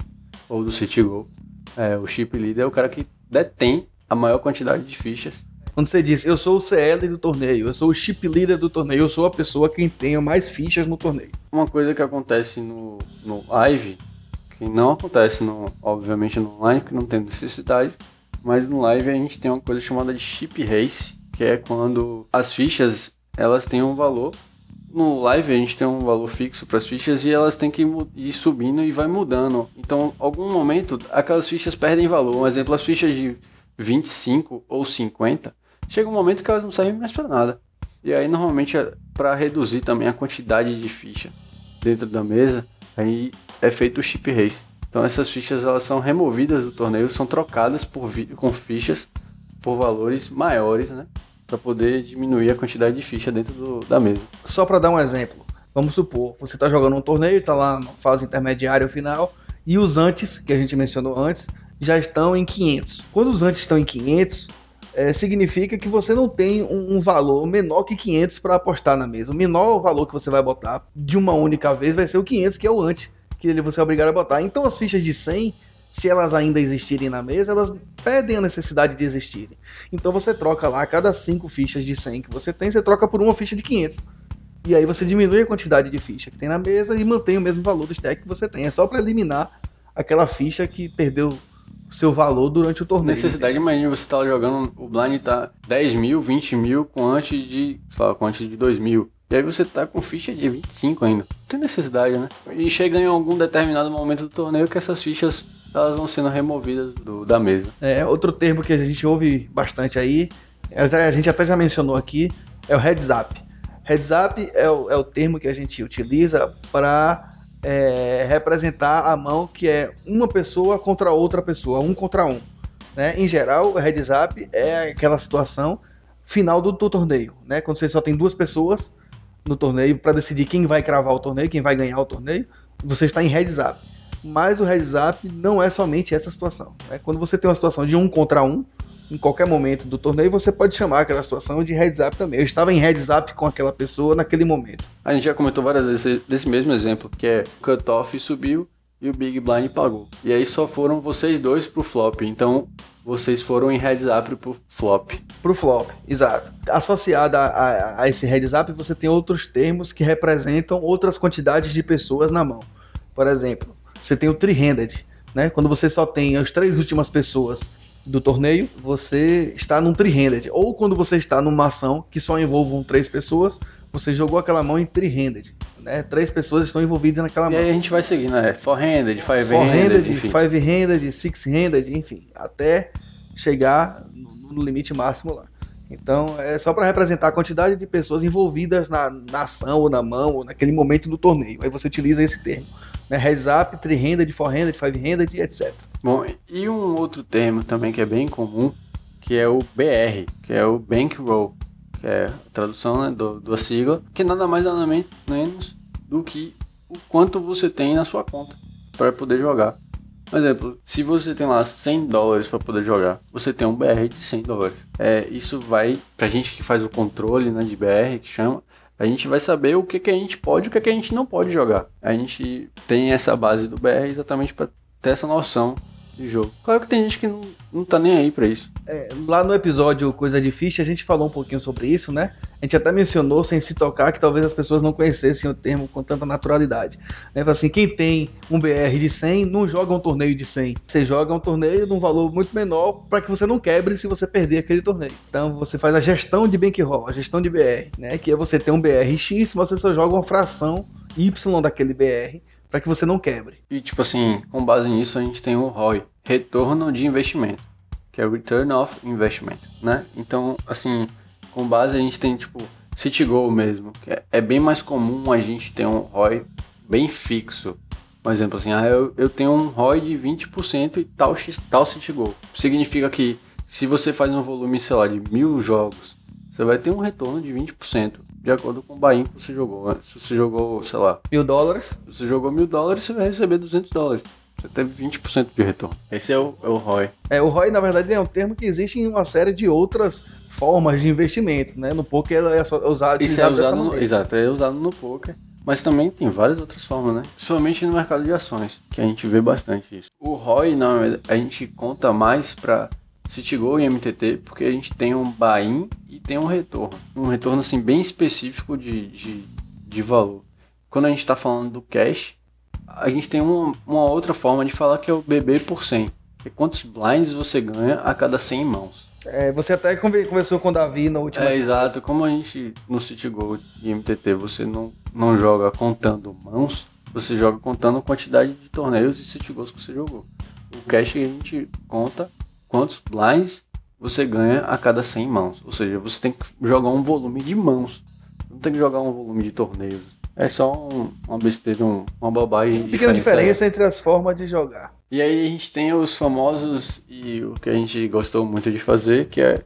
ou do City Go. É, o chip leader é o cara que detém a maior quantidade de fichas. Quando você diz, eu sou o CL do torneio, eu sou o chip leader do torneio, eu sou a pessoa que tem mais fichas no torneio. Uma coisa que acontece no, no live, que não acontece no, obviamente no online, que não tem necessidade, mas no live a gente tem uma coisa chamada de chip race, que é quando as fichas elas têm um valor. No live a gente tem um valor fixo para as fichas e elas têm que ir subindo e vai mudando. Então, algum momento aquelas fichas perdem valor. Um exemplo, as fichas de 25 ou 50, chega um momento que elas não servem mais para nada. E aí normalmente para reduzir também a quantidade de ficha dentro da mesa, aí é feito o chip race. Então essas fichas elas são removidas do torneio, são trocadas por com fichas por valores maiores, né? para poder diminuir a quantidade de ficha dentro do, da mesa. Só para dar um exemplo, vamos supor, você está jogando um torneio, está lá na fase intermediária ou final, e os antes, que a gente mencionou antes, já estão em 500. Quando os antes estão em 500, é, significa que você não tem um, um valor menor que 500 para apostar na mesa. O menor valor que você vai botar de uma única vez vai ser o 500, que é o antes, que você é obrigado a botar. Então as fichas de 100, se elas ainda existirem na mesa, elas perdem a necessidade de existirem. Então você troca lá, cada 5 fichas de 100 que você tem, você troca por uma ficha de 500. E aí você diminui a quantidade de ficha que tem na mesa e mantém o mesmo valor do stack que você tem. É só para eliminar aquela ficha que perdeu seu valor durante o torneio. Necessidade, imagina você tá jogando, o blind tá 10 mil, 20 mil, com antes de, sei lá, com antes de 2 mil. E aí você tá com ficha de 25 ainda. Não tem necessidade, né? E chega em algum determinado momento do torneio que essas fichas elas vão sendo removidas do, da mesa. É, outro termo que a gente ouve bastante aí, a gente até já mencionou aqui, é o heads up. Heads up é o, é o termo que a gente utiliza para é, representar a mão que é uma pessoa contra outra pessoa, um contra um. Né? Em geral, o heads up é aquela situação final do, do torneio, né? quando você só tem duas pessoas no torneio para decidir quem vai cravar o torneio, quem vai ganhar o torneio, você está em heads up. Mas o heads up não é somente essa situação. Né? Quando você tem uma situação de um contra um, em qualquer momento do torneio, você pode chamar aquela situação de heads up também. Eu estava em heads up com aquela pessoa naquele momento. A gente já comentou várias vezes desse mesmo exemplo, que é cutoff subiu e o Big Blind pagou. E aí só foram vocês dois pro flop. Então vocês foram em heads up pro flop. Pro flop, exato. Associado a, a, a esse heads up, você tem outros termos que representam outras quantidades de pessoas na mão. Por exemplo, você tem o three-handed, né? Quando você só tem as três últimas pessoas do torneio, você está num three-handed. Ou quando você está numa ação que só envolvam três pessoas, você jogou aquela mão em three-handed. Né? Três pessoas estão envolvidas naquela e mão. E aí a gente vai seguindo, né? Four-handed, five-handed, five-handed, six-handed, enfim. Até chegar no, no limite máximo lá. Então, é só para representar a quantidade de pessoas envolvidas na, na ação ou na mão ou naquele momento do torneio. Aí você utiliza esse termo. Né? Heads up, three-handed, four-handed, five-handed, etc. Bom, e um outro termo também que é bem comum, que é o BR, que é o Bankroll, que é a tradução né, do, da sigla, que nada mais nada menos do que o quanto você tem na sua conta para poder jogar. Por exemplo, se você tem lá 100 dólares para poder jogar, você tem um BR de 100 dólares. É, isso vai, pra gente que faz o controle né, de BR, que chama, a gente vai saber o que, que a gente pode e o que, que a gente não pode jogar. A gente tem essa base do BR exatamente para ter essa noção de jogo. Claro que tem gente que não, não tá nem aí para isso. É, lá no episódio Coisa Difícil, a gente falou um pouquinho sobre isso, né? A gente até mencionou, sem se tocar, que talvez as pessoas não conhecessem o termo com tanta naturalidade. Né? Assim, quem tem um BR de 100 não joga um torneio de 100. Você joga um torneio de um valor muito menor para que você não quebre se você perder aquele torneio. Então você faz a gestão de bankroll, a gestão de BR, né? Que é você ter um BR X, você só joga uma fração Y daquele BR para que você não quebre. E tipo assim, com base nisso a gente tem o ROI, retorno de investimento, que é Return of Investment, né? Então, assim, com base a gente tem tipo City Goal mesmo, que é, é bem mais comum a gente ter um ROI bem fixo. Por exemplo, assim, ah, eu, eu tenho um ROI de 20% e tal, tal City Goal. Significa que se você faz um volume, sei lá, de mil jogos, você vai ter um retorno de 20% de acordo com o Bahia que você jogou. Né? Se você jogou, sei lá, mil dólares, se você jogou mil dólares, você vai receber 200 dólares. Você teve 20% de retorno. Esse é o, é o ROI. É, o ROI, na verdade, é um termo que existe em uma série de outras formas de investimento, né? No poker é usado, Isso é usado no, Exato, é usado no poker. Mas também tem várias outras formas, né? Principalmente no mercado de ações, que a gente vê bastante isso. O ROI, não, a gente conta mais para Citigo e MTT, porque a gente tem um buy-in e tem um retorno. Um retorno assim bem específico de, de, de valor. Quando a gente está falando do cash, a gente tem uma, uma, outra forma de falar que é o BB por 100. Que é quantos blinds você ganha a cada 100 mãos. É, você até conversou com o Davi na última. É, exato. Como a gente no Citigo e MTT você não, não joga contando mãos, você joga contando a quantidade de torneios e Citigols que você jogou. O cash a gente conta quantos blinds você ganha a cada 100 mãos. Ou seja, você tem que jogar um volume de mãos. Não tem que jogar um volume de torneios. É só um, uma besteira, um, uma bobagem. Uma pequena diferença entre as formas de jogar. E aí a gente tem os famosos e o que a gente gostou muito de fazer, que é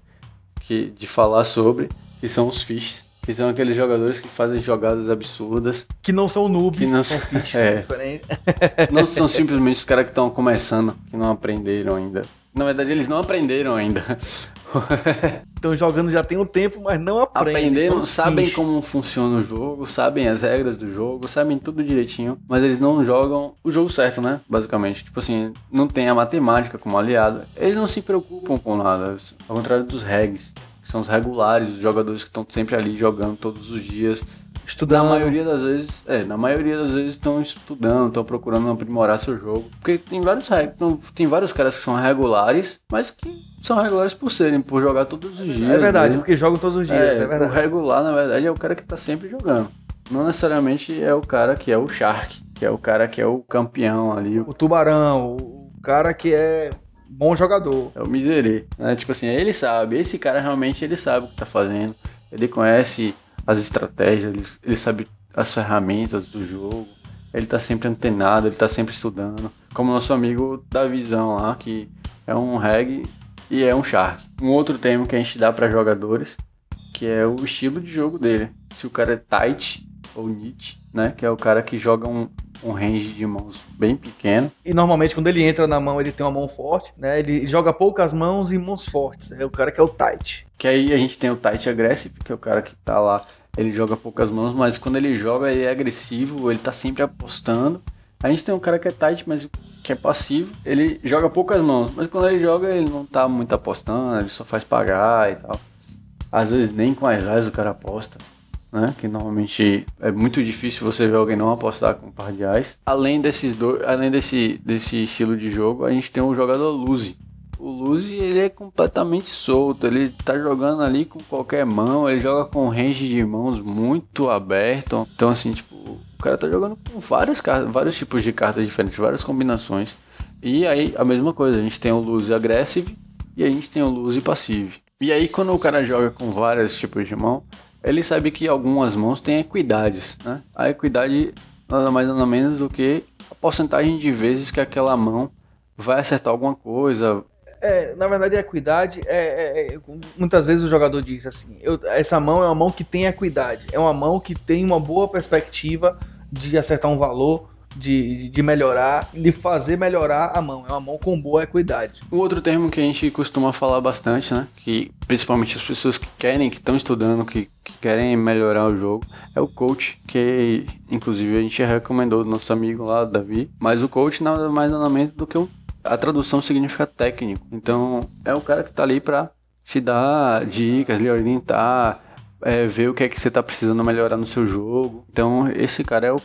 que, de falar sobre, que são os fiches. Que são aqueles jogadores que fazem jogadas absurdas. Que não são noobs, Que não são fichas (laughs) é. Não são simplesmente os caras que estão começando, que não aprenderam ainda. Na verdade, eles não aprenderam ainda. (laughs) Estão jogando já tem um tempo, mas não aprendem. Aprenderam, sabem como funciona o jogo, sabem as regras do jogo, sabem tudo direitinho, mas eles não jogam o jogo certo, né? Basicamente. Tipo assim, não tem a matemática como aliada. Eles não se preocupam com nada. Ao contrário dos regs, que são os regulares, os jogadores que estão sempre ali jogando todos os dias. Na Estudando. maioria das vezes, é, na maioria das vezes estão estudando, estão procurando aprimorar seu jogo. Porque tem vários tem vários caras que são regulares, mas que são regulares por serem, por jogar todos os dias. É verdade, mesmo. porque jogam todos os dias, é, É, o verdade. regular, na verdade, é o cara que tá sempre jogando. Não necessariamente é o cara que é o Shark, que é o cara que é o campeão ali, o- O tubarão, o cara que é bom jogador. é o miserê. Né? Tipo assim, ele sabe, esse cara realmente ele sabe o que tá fazendo. Ele conhece as estratégias, ele, ele sabe as ferramentas do jogo. Ele tá sempre antenado, ele tá sempre estudando. Como nosso amigo da visão lá, que é um reg e é um shark. Um outro termo que a gente dá para jogadores, que é o estilo de jogo dele. Se o cara é tight ou neat, né? Que é o cara que joga um, um range de mãos bem pequeno. E normalmente quando ele entra na mão, ele tem uma mão forte, né? Ele joga poucas mãos e mãos fortes. É o cara que é o tight. Que aí a gente tem o tight aggressive, que é o cara que tá lá, ele joga poucas mãos, mas quando ele joga ele é agressivo, ele tá sempre apostando. A gente tem um cara que é tight, mas que é passivo, ele joga poucas mãos, mas quando ele joga ele não tá muito apostando, ele só faz pagar e tal. Às vezes nem com as AIS o cara aposta, né? Que normalmente é muito difícil você ver alguém não apostar com um par de AIS. Além desses dois, além desse, desse estilo de jogo, a gente tem o jogador Luzi. O Luzi, ele é completamente solto, ele tá jogando ali com qualquer mão, ele joga com um range de mãos muito aberto. Então assim, tipo, o cara tá jogando com várias vários tipos de cartas diferentes, várias combinações. E aí a mesma coisa, a gente tem o Luzi Aggressive e a gente tem o Luzi Passive. E aí quando o cara joga com vários tipos de mão, ele sabe que algumas mãos têm equidades, né? A equidade nada mais nada menos do que a porcentagem de vezes que aquela mão vai acertar alguma coisa, É, na verdade, a equidade é, é- é- Muitas vezes o jogador diz assim: eu- essa mão é uma mão que tem equidade. É uma mão que tem uma boa perspectiva de acertar um valor, de, de- melhorar, de fazer melhorar a mão. É uma mão com boa equidade. O outro termo que a gente costuma falar bastante, né? Que principalmente as pessoas que querem, que estão estudando, que, que querem melhorar o jogo, é o coach, que inclusive a gente recomendou do nosso amigo lá, Davi. Mas o coach nada mais nada menos do que um, a tradução significa técnico. Então é o cara que tá ali pra te dar dicas, lhe orientar, é, ver o que é que você tá precisando melhorar no seu jogo. Então esse cara é o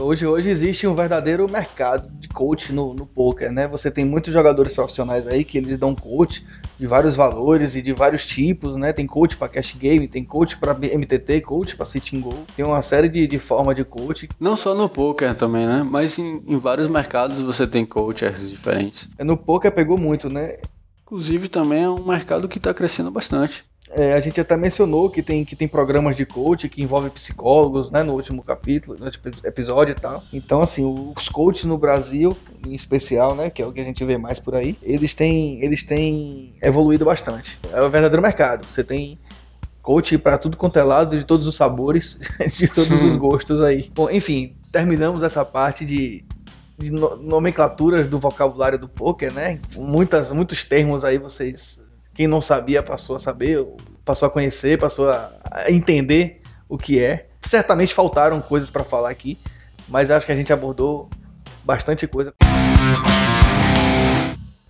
Hoje, hoje existe um verdadeiro mercado de coach no, no poker, né? Você tem muitos jogadores profissionais aí que eles dão coach de vários valores e de vários tipos, né? Tem coach para cash game, tem coach para MTT, coach para sitting goal. Tem uma série de, de formas de coach. Não só no poker também, né? Mas em, em vários mercados você tem coachers diferentes. No poker pegou muito, né? Inclusive também é um mercado que está crescendo bastante. É, a gente até mencionou que tem, que tem programas de coach que envolvem psicólogos, né? No último capítulo, no último episódio e tal. Então, assim, os coaches no Brasil, em especial, né? Que é o que a gente vê mais por aí, eles têm, eles têm evoluído bastante. É o verdadeiro mercado. Você tem coach para tudo quanto é lado, de todos os sabores, (laughs) de todos os gostos aí. Bom, enfim, terminamos essa parte de, de no- nomenclaturas do vocabulário do poker, né? Muitas, muitos termos aí vocês, quem não sabia passou a saber, passou a conhecer, passou a, entender o que é. Certamente faltaram coisas para falar aqui, mas acho que a gente abordou bastante coisa.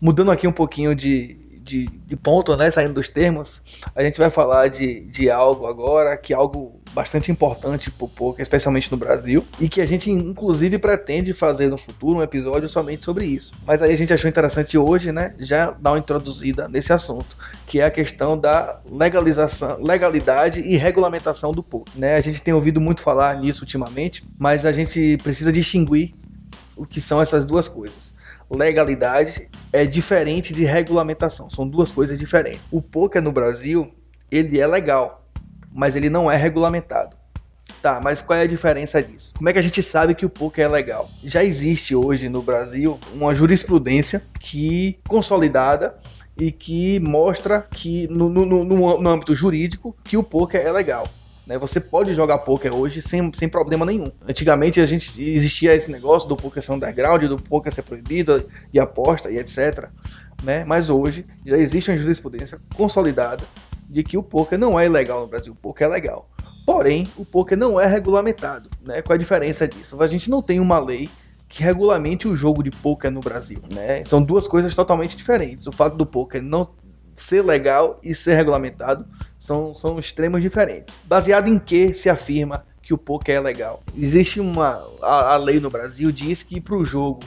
Mudando aqui um pouquinho de, de, de ponto, né? Saindo dos termos, a gente vai falar de, de algo agora, que é algo bastante importante pro poker, especialmente no Brasil, e que a gente inclusive pretende fazer no futuro um episódio somente sobre isso. Mas aí a gente achou interessante hoje, né, já dar uma introduzida nesse assunto, que é a questão da legalização, legalidade e regulamentação do poker, né? A gente tem ouvido muito falar nisso ultimamente, mas a gente precisa distinguir o que são essas duas coisas. Legalidade é diferente de regulamentação, são duas coisas diferentes. O poker no Brasil, ele é legal, mas ele não é regulamentado. Tá, mas qual é a diferença disso? Como é que a gente sabe que o poker é legal? Já existe hoje no Brasil uma jurisprudência que consolidada e que mostra que no, no, no, no âmbito jurídico que o poker é legal. Né? Você pode jogar poker hoje sem, sem problema nenhum. Antigamente a gente existia esse negócio do poker ser underground, do poker ser proibido e aposta e etc. Né? Mas hoje já existe uma jurisprudência consolidada de que o poker não é ilegal no Brasil, o poker é legal. Porém, o poker não é regulamentado. Né? Qual a diferença disso? A gente não tem uma lei que regulamente o jogo de poker no Brasil, né? São duas coisas totalmente diferentes. O fato do poker não ser legal e ser regulamentado são, são extremos diferentes. Baseado em que se afirma que o poker é legal? Existe uma a, a lei no Brasil diz que para o jogo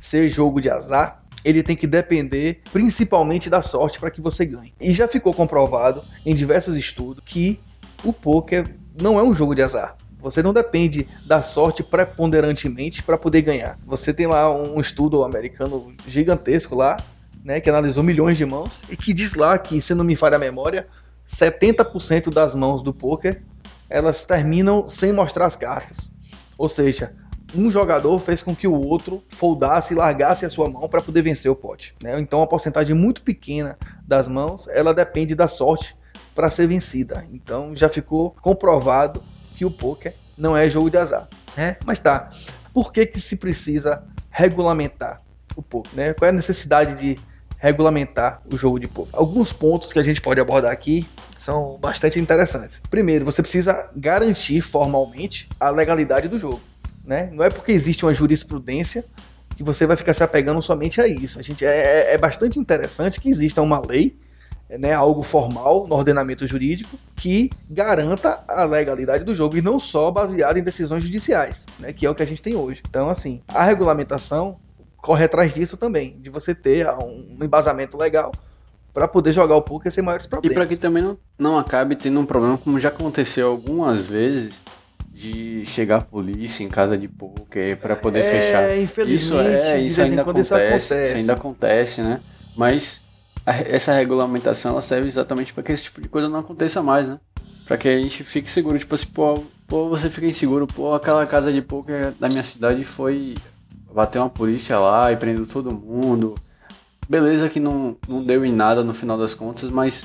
ser jogo de azar, ele tem que depender principalmente da sorte para que você ganhe. E já ficou comprovado em diversos estudos que o poker não é um jogo de azar. Você não depende da sorte preponderantemente para poder ganhar. Você tem lá um estudo americano gigantesco lá, né, que analisou milhões de mãos e que diz lá que, se não me falha a memória, 70% das mãos do poker elas terminam sem mostrar as cartas. Ou seja, um jogador fez com que o outro foldasse e largasse a sua mão para poder vencer o pote. Né? Então, uma porcentagem muito pequena das mãos ela depende da sorte para ser vencida. Então, já ficou comprovado que o poker não é jogo de azar. Né? Mas tá, por que, que se precisa regulamentar o poker? Né? Qual é a necessidade de regulamentar o jogo de poker. Alguns pontos que a gente pode abordar aqui são bastante interessantes. Primeiro, você precisa garantir formalmente a legalidade do jogo. Né? Não é porque existe uma jurisprudência que você vai ficar se apegando somente a isso. A gente é, é, é bastante interessante que exista uma lei, né, algo formal no ordenamento jurídico que garanta a legalidade do jogo e não só baseado em decisões judiciais, né, que é o que a gente tem hoje. Então, assim, a regulamentação corre atrás disso também, de você ter um embasamento legal para poder jogar o poker sem maiores problemas. E para que também não, não acabe tendo um problema, como já aconteceu algumas vezes, de chegar a polícia em casa de poker para poder é, fechar. Infelizmente, isso é, isso ainda acontece, isso acontece, isso ainda acontece, né? Mas a, essa regulamentação ela serve exatamente para que esse tipo de coisa não aconteça mais, né? Para que a gente fique seguro, tipo assim, pô, pô, você fica inseguro, pô, aquela casa de poker da minha cidade foi bateu uma polícia lá e prendeu todo mundo. Beleza que não, não deu em nada no final das contas, mas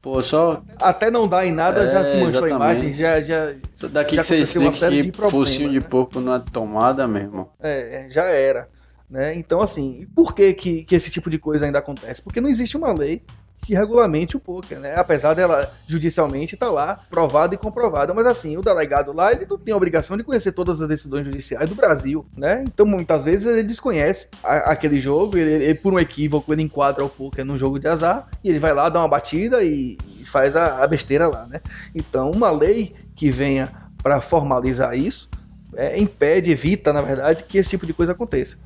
Pô, só. Até não dar em nada, é, já se manchou exatamente. a imagem, já. já só daqui já que você explica que focinho de né? porco não é tomada mesmo. É, já era. Né? Então, assim, por que, que, que esse tipo de coisa ainda acontece? Porque não existe uma lei que regulamente o poker, né? Apesar dela judicialmente estar tá lá provada e comprovada, mas assim, o delegado lá, ele não tem a obrigação de conhecer todas as decisões judiciais do Brasil, né? Então, muitas vezes ele desconhece a, aquele jogo, ele, ele, por um equívoco, ele enquadra o poker num jogo de azar e ele vai lá dar uma batida e, e faz a, a besteira lá, né? Então, uma lei que venha para formalizar isso é, impede, evita, na verdade, que esse tipo de coisa aconteça.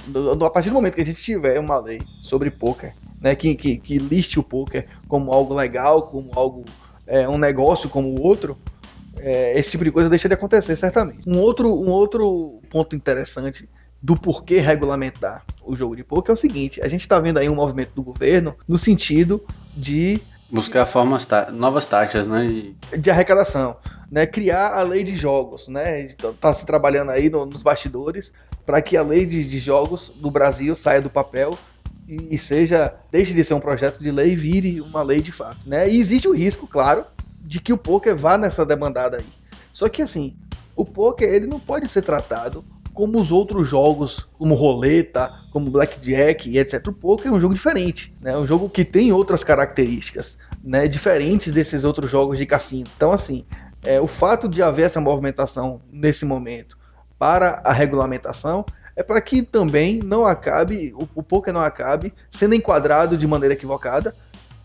A partir do momento que a gente tiver uma lei sobre poker né, que, que, que liste o poker como algo legal, como algo é, um negócio como o outro, é, esse tipo de coisa deixa de acontecer certamente. Um outro, um outro ponto interessante do porquê regulamentar o jogo de poker é o seguinte: a gente está vendo aí um movimento do governo no sentido de buscar formas novas taxas, né, de... de arrecadação, né, criar a lei de jogos, né, está se trabalhando aí no, nos bastidores para que a lei de, de jogos do Brasil saia do papel e seja, deixe de ser um projeto de lei e vire uma lei de fato, né? E existe o risco, claro, de que o poker vá nessa demandada aí. Só que assim, o poker ele não pode ser tratado como os outros jogos, como roleta, como blackjack e etc. O poker é um jogo diferente, né? É um jogo que tem outras características, né? Diferentes desses outros jogos de cassino. Então assim, é, o fato de haver essa movimentação nesse momento para a regulamentação é para que também não acabe, o, o poker não acabe sendo enquadrado de maneira equivocada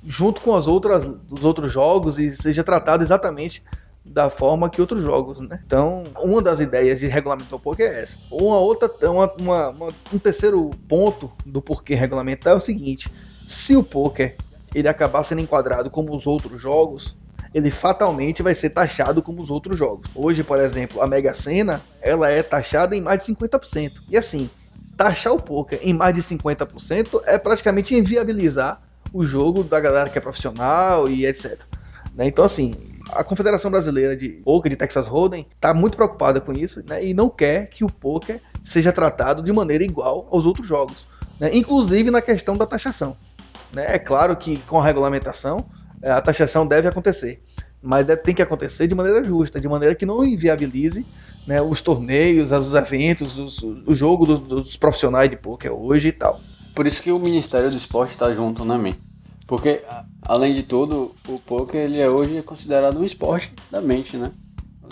junto com as outras, os outros jogos e seja tratado exatamente da forma que outros jogos, né? Então, uma das ideias de regulamentar o poker é essa. Uma outra, uma, uma, uma, um terceiro ponto do porquê regulamentar é o seguinte: se o poker ele acabar sendo enquadrado como os outros jogos, ele fatalmente vai ser taxado como os outros jogos. Hoje, por exemplo, a Mega Sena, ela é taxada em mais de 50%. E assim, taxar o poker em mais de 50% é praticamente inviabilizar o jogo da galera que é profissional e etc. Né? Então, assim, a Confederação Brasileira de Poker de Texas Hold'em está muito preocupada com isso né? e não quer que o poker seja tratado de maneira igual aos outros jogos, né? inclusive na questão da taxação. Né? É claro que com a regulamentação a taxação deve acontecer, mas deve, tem que acontecer de maneira justa, de maneira que não inviabilize né, os torneios, os eventos, os, o jogo do, dos profissionais de poker hoje e tal. Por isso que o Ministério do Esporte está junto, né, mim? Porque, além de tudo, o poker ele é hoje considerado um esporte da mente, né?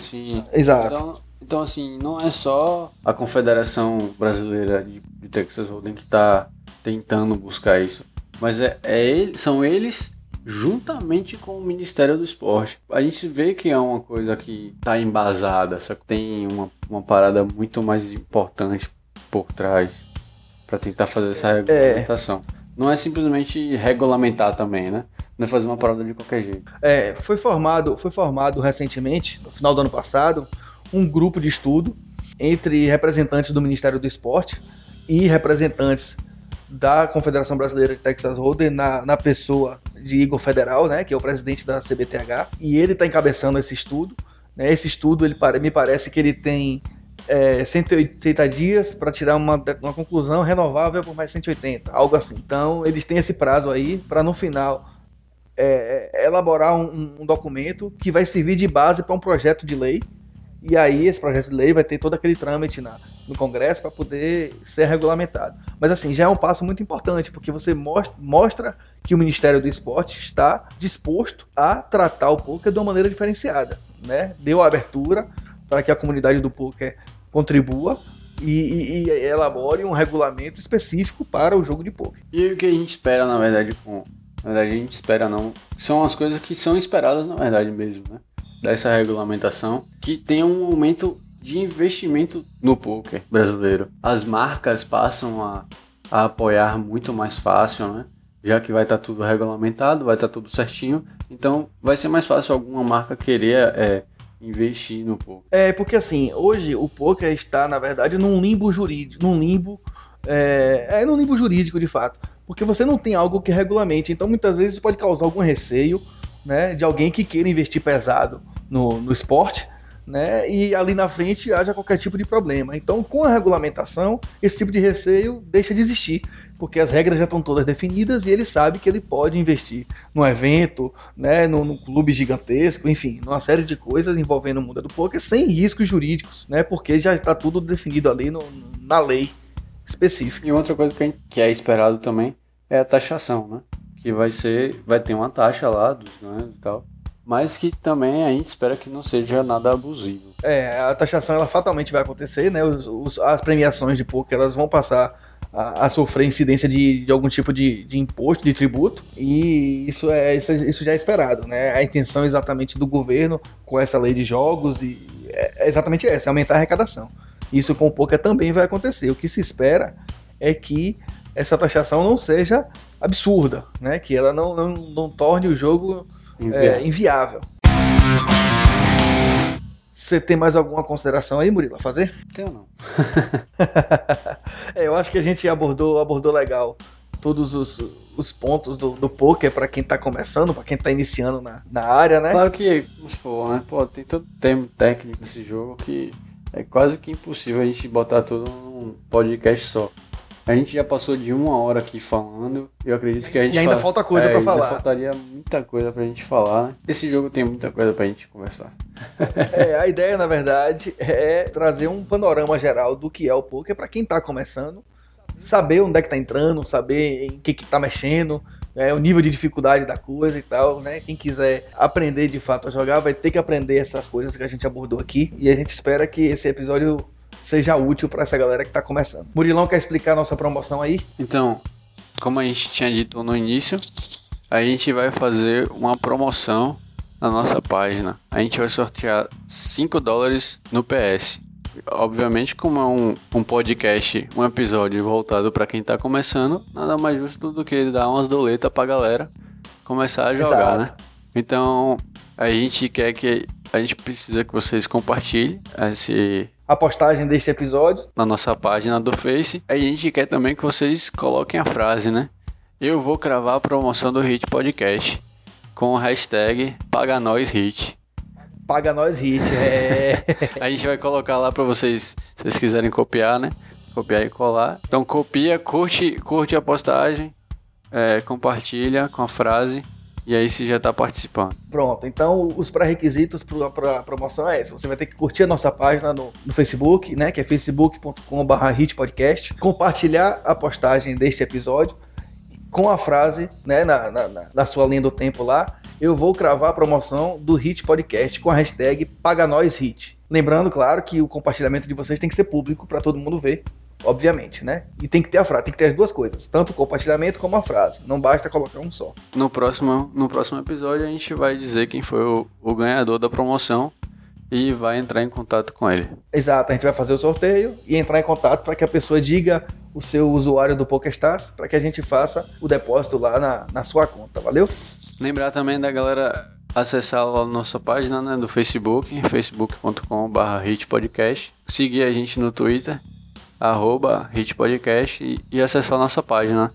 Assim, Exato. Então, então, assim, não é só a Confederação Brasileira de, de Texas Hold'em que está tentando buscar isso, mas é, é ele, são eles juntamente com o Ministério do Esporte. A gente vê que é uma coisa que está embasada, só que tem uma, uma parada muito mais importante por trás para tentar fazer essa regulamentação. É. Não é simplesmente regulamentar também, né? Não é fazer uma parada de qualquer jeito. É, foi formado, foi formado recentemente, no final do ano passado, um grupo de estudo entre representantes do Ministério do Esporte e representantes da Confederação Brasileira de Texas Hold'em na, na pessoa de Igor Federal, né, que é o presidente da CBTH, e ele está encabeçando esse estudo. Né, esse estudo, ele me parece que ele tem é, 180 dias para tirar uma, uma conclusão renovável por mais 180, algo assim. Então, eles têm esse prazo aí para no final é, é, elaborar um, um, documento que vai servir de base para um projeto de lei. E aí, esse projeto de lei vai ter todo aquele trâmite na, no Congresso para poder ser regulamentado. Mas assim, já é um passo muito importante, porque você mostra, que o Ministério do Esporte está disposto a tratar o poker de uma maneira diferenciada. Né? Deu a abertura para que a comunidade do poker contribua e, e, e, elabore um regulamento específico para o jogo de poker. E o que a gente espera, na verdade, com. Na verdade, a gente espera não. São as coisas que são esperadas, na verdade, mesmo, né? Dessa regulamentação. Que tem um aumento de investimento no poker brasileiro. As marcas passam a, a apoiar muito mais fácil, né? Já que vai estar tá tudo regulamentado, vai estar tá tudo certinho. Então vai ser mais fácil alguma marca querer é, investir no poker. É, porque assim, hoje o poker está, na verdade, num limbo jurídico, num limbo. É, é num limbo jurídico de fato. Porque você não tem algo que regulamente. Então muitas vezes pode causar algum receio né, de alguém que queira investir pesado no, no esporte né? E ali na frente haja qualquer tipo de problema. Então, com a regulamentação, esse tipo de receio deixa de existir, porque as regras já estão todas definidas e ele sabe que ele pode investir num evento, né, num, num clube gigantesco, enfim, numa série de coisas envolvendo o mundo do poker sem riscos jurídicos, né? Porque já está tudo definido ali no, na lei específica. E outra coisa que, que é esperado também é a taxação, né? Que vai ser, vai ter uma taxa lá dos ganhos e tal mas que também a gente espera que não seja nada abusivo. É, a taxação ela fatalmente vai acontecer, né? Os, os, as premiações de poker elas vão passar a, a sofrer incidência de, de algum tipo de, de, imposto, de tributo, e isso, é, isso, isso, já é esperado, né? A intenção exatamente do governo com essa lei de jogos e é, é exatamente essa, é aumentar a arrecadação. Isso com o poker também vai acontecer. O que se espera é que essa taxação não seja absurda, né? Que ela não, não, não torne o jogo inviável. É, inviável. Você tem mais alguma consideração aí, Murilo, a fazer? Tenho não. (laughs) é, eu acho que a gente abordou, abordou legal todos os, os pontos do, do poker para quem tá começando, para quem tá iniciando na, na área, né? Claro que, se for, né? Pô, tem tanto termo técnico nesse jogo que é quase que impossível a gente botar tudo num podcast só. A gente já passou de uma hora aqui falando. Eu acredito que a gente. E ainda fala... falta coisa é, para falar. Faltaria muita coisa pra gente falar. Né? Esse jogo tem muita coisa pra gente conversar. é, a ideia, na verdade, é trazer um panorama geral do que é o poker para quem tá começando. Saber onde é que tá entrando, saber em que que tá mexendo, é, o nível de dificuldade da coisa e tal, né? Quem quiser aprender de fato a jogar vai ter que aprender essas coisas que a gente abordou aqui. E a gente espera que esse episódio seja útil para essa galera que está começando. Murilão quer explicar a nossa promoção aí? Então, como a gente tinha dito no início, a gente vai fazer uma promoção na nossa página. A gente vai sortear 5 dólares no PS. Obviamente, como é um, um podcast, um episódio voltado para quem está começando, nada mais justo do que dar umas doletas para a galera começar a jogar, Exato. né? Então, a gente quer que a gente precisa que vocês compartilhem esse a postagem deste episódio na nossa página do Face. A gente quer também que vocês coloquem a frase, né? Eu vou cravar a promoção do Hit Podcast com o hashtag Paga Nós Hit. Paga Nós Hit, é. (laughs) a gente vai colocar lá para vocês, se vocês quiserem copiar, né? Copiar e colar. Então copia, curte, curte a postagem, é, compartilha com a frase e aí você já está participando. Pronto, então os pré-requisitos para a promoção é esse. Você vai ter que curtir a nossa página no, no Facebook, né? Que é facebook.com.br hitpodcast. Compartilhar a postagem deste episódio com a frase, né? Na, na, na sua linha do tempo lá. Eu vou cravar a promoção do Hit Podcast com a hashtag PagaNósHit. Lembrando, claro, que o compartilhamento de vocês tem que ser público para todo mundo ver obviamente, né? E tem que ter a frase, tem que ter as duas coisas, tanto o compartilhamento como a frase. Não basta colocar um só. No próximo, no próximo episódio a gente vai dizer quem foi o, o ganhador da promoção e vai entrar em contato com ele. Exato, a gente vai fazer o sorteio e entrar em contato para que a pessoa diga o seu usuário do PokerStars para que a gente faça o depósito lá na, na sua conta, valeu? Lembrar também da galera acessar lá a nossa página né, do Facebook, facebook.com.br hitpodcast, seguir a gente no Twitter arroba hitpodcast e, e acessar nossa página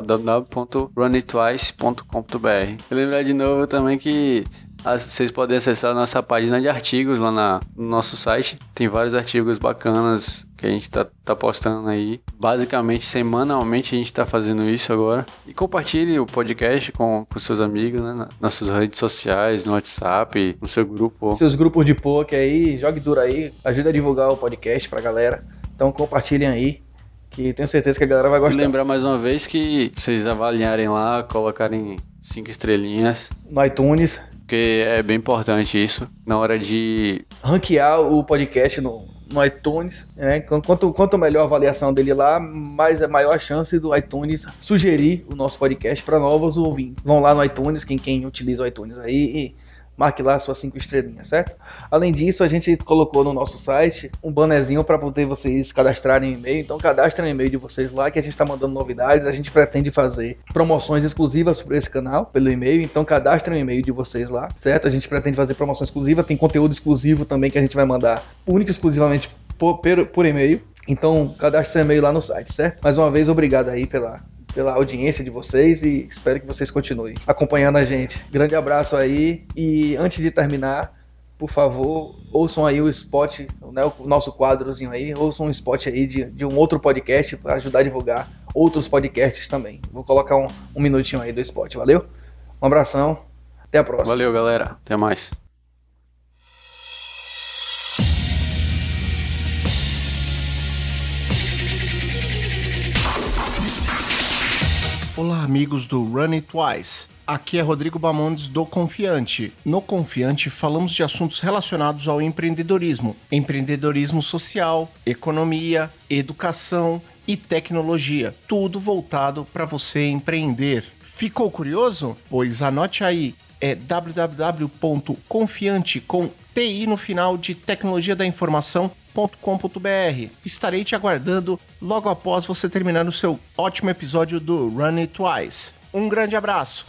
www.runitwice.com.br. Lembrar de novo também que vocês podem acessar nossa página de artigos lá na, no nosso site. Tem vários artigos bacanas que a gente tá, tá postando aí. Basicamente, semanalmente a gente tá fazendo isso agora. E compartilhe o podcast com, com seus amigos, né? Nas suas redes sociais, no WhatsApp, no seu grupo. Seus grupos de poker aí, jogue duro aí. Ajuda a divulgar o podcast pra galera. Então compartilhem aí, que tenho certeza que a galera vai gostar. E lembrar mais uma vez que vocês avaliarem lá, colocarem cinco estrelinhas. No iTunes. Porque é bem importante isso na hora de. Ranquear o podcast no, no iTunes, né? Quanto, quanto melhor a avaliação dele lá, mais é maior a chance do iTunes sugerir o nosso podcast para novos ouvintes. Vão lá no iTunes, quem, quem utiliza o iTunes aí, e marque lá suas cinco estrelinhas, certo? Além disso, a gente colocou no nosso site um bannerzinho para poder vocês cadastrarem e-mail. Então, cadastrem e-mail de vocês lá, que a gente está mandando novidades. A gente pretende fazer promoções exclusivas para esse canal pelo e-mail. Então, cadastrem e-mail de vocês lá, certo? A gente pretende fazer promoção exclusiva. Tem conteúdo exclusivo também que a gente vai mandar único e exclusivamente por, por, por e-mail. Então, cadastre o e-mail lá no site, certo? Mais uma vez, obrigado aí pela pela audiência de vocês e espero que vocês continuem acompanhando a gente. Grande abraço aí e antes de terminar, por favor, ouçam aí o spot, né, o nosso quadrozinho aí, ouçam um spot aí de, de um outro podcast para ajudar a divulgar outros podcasts também. Vou colocar um, um minutinho aí do spot, valeu? Um abração, até a próxima. Valeu, galera, até mais. Olá, amigos do Run It Twice. Aqui é Rodrigo Bamondes do Confiante. No Confiante falamos de assuntos relacionados ao empreendedorismo, empreendedorismo social, economia, educação e tecnologia, tudo voltado para você empreender. Ficou curioso? Pois anote aí, é www.confiante com TI no final de tecnologia da informação com.br. Estarei te aguardando logo após você terminar o seu ótimo episódio do Run It Twice. Um grande abraço!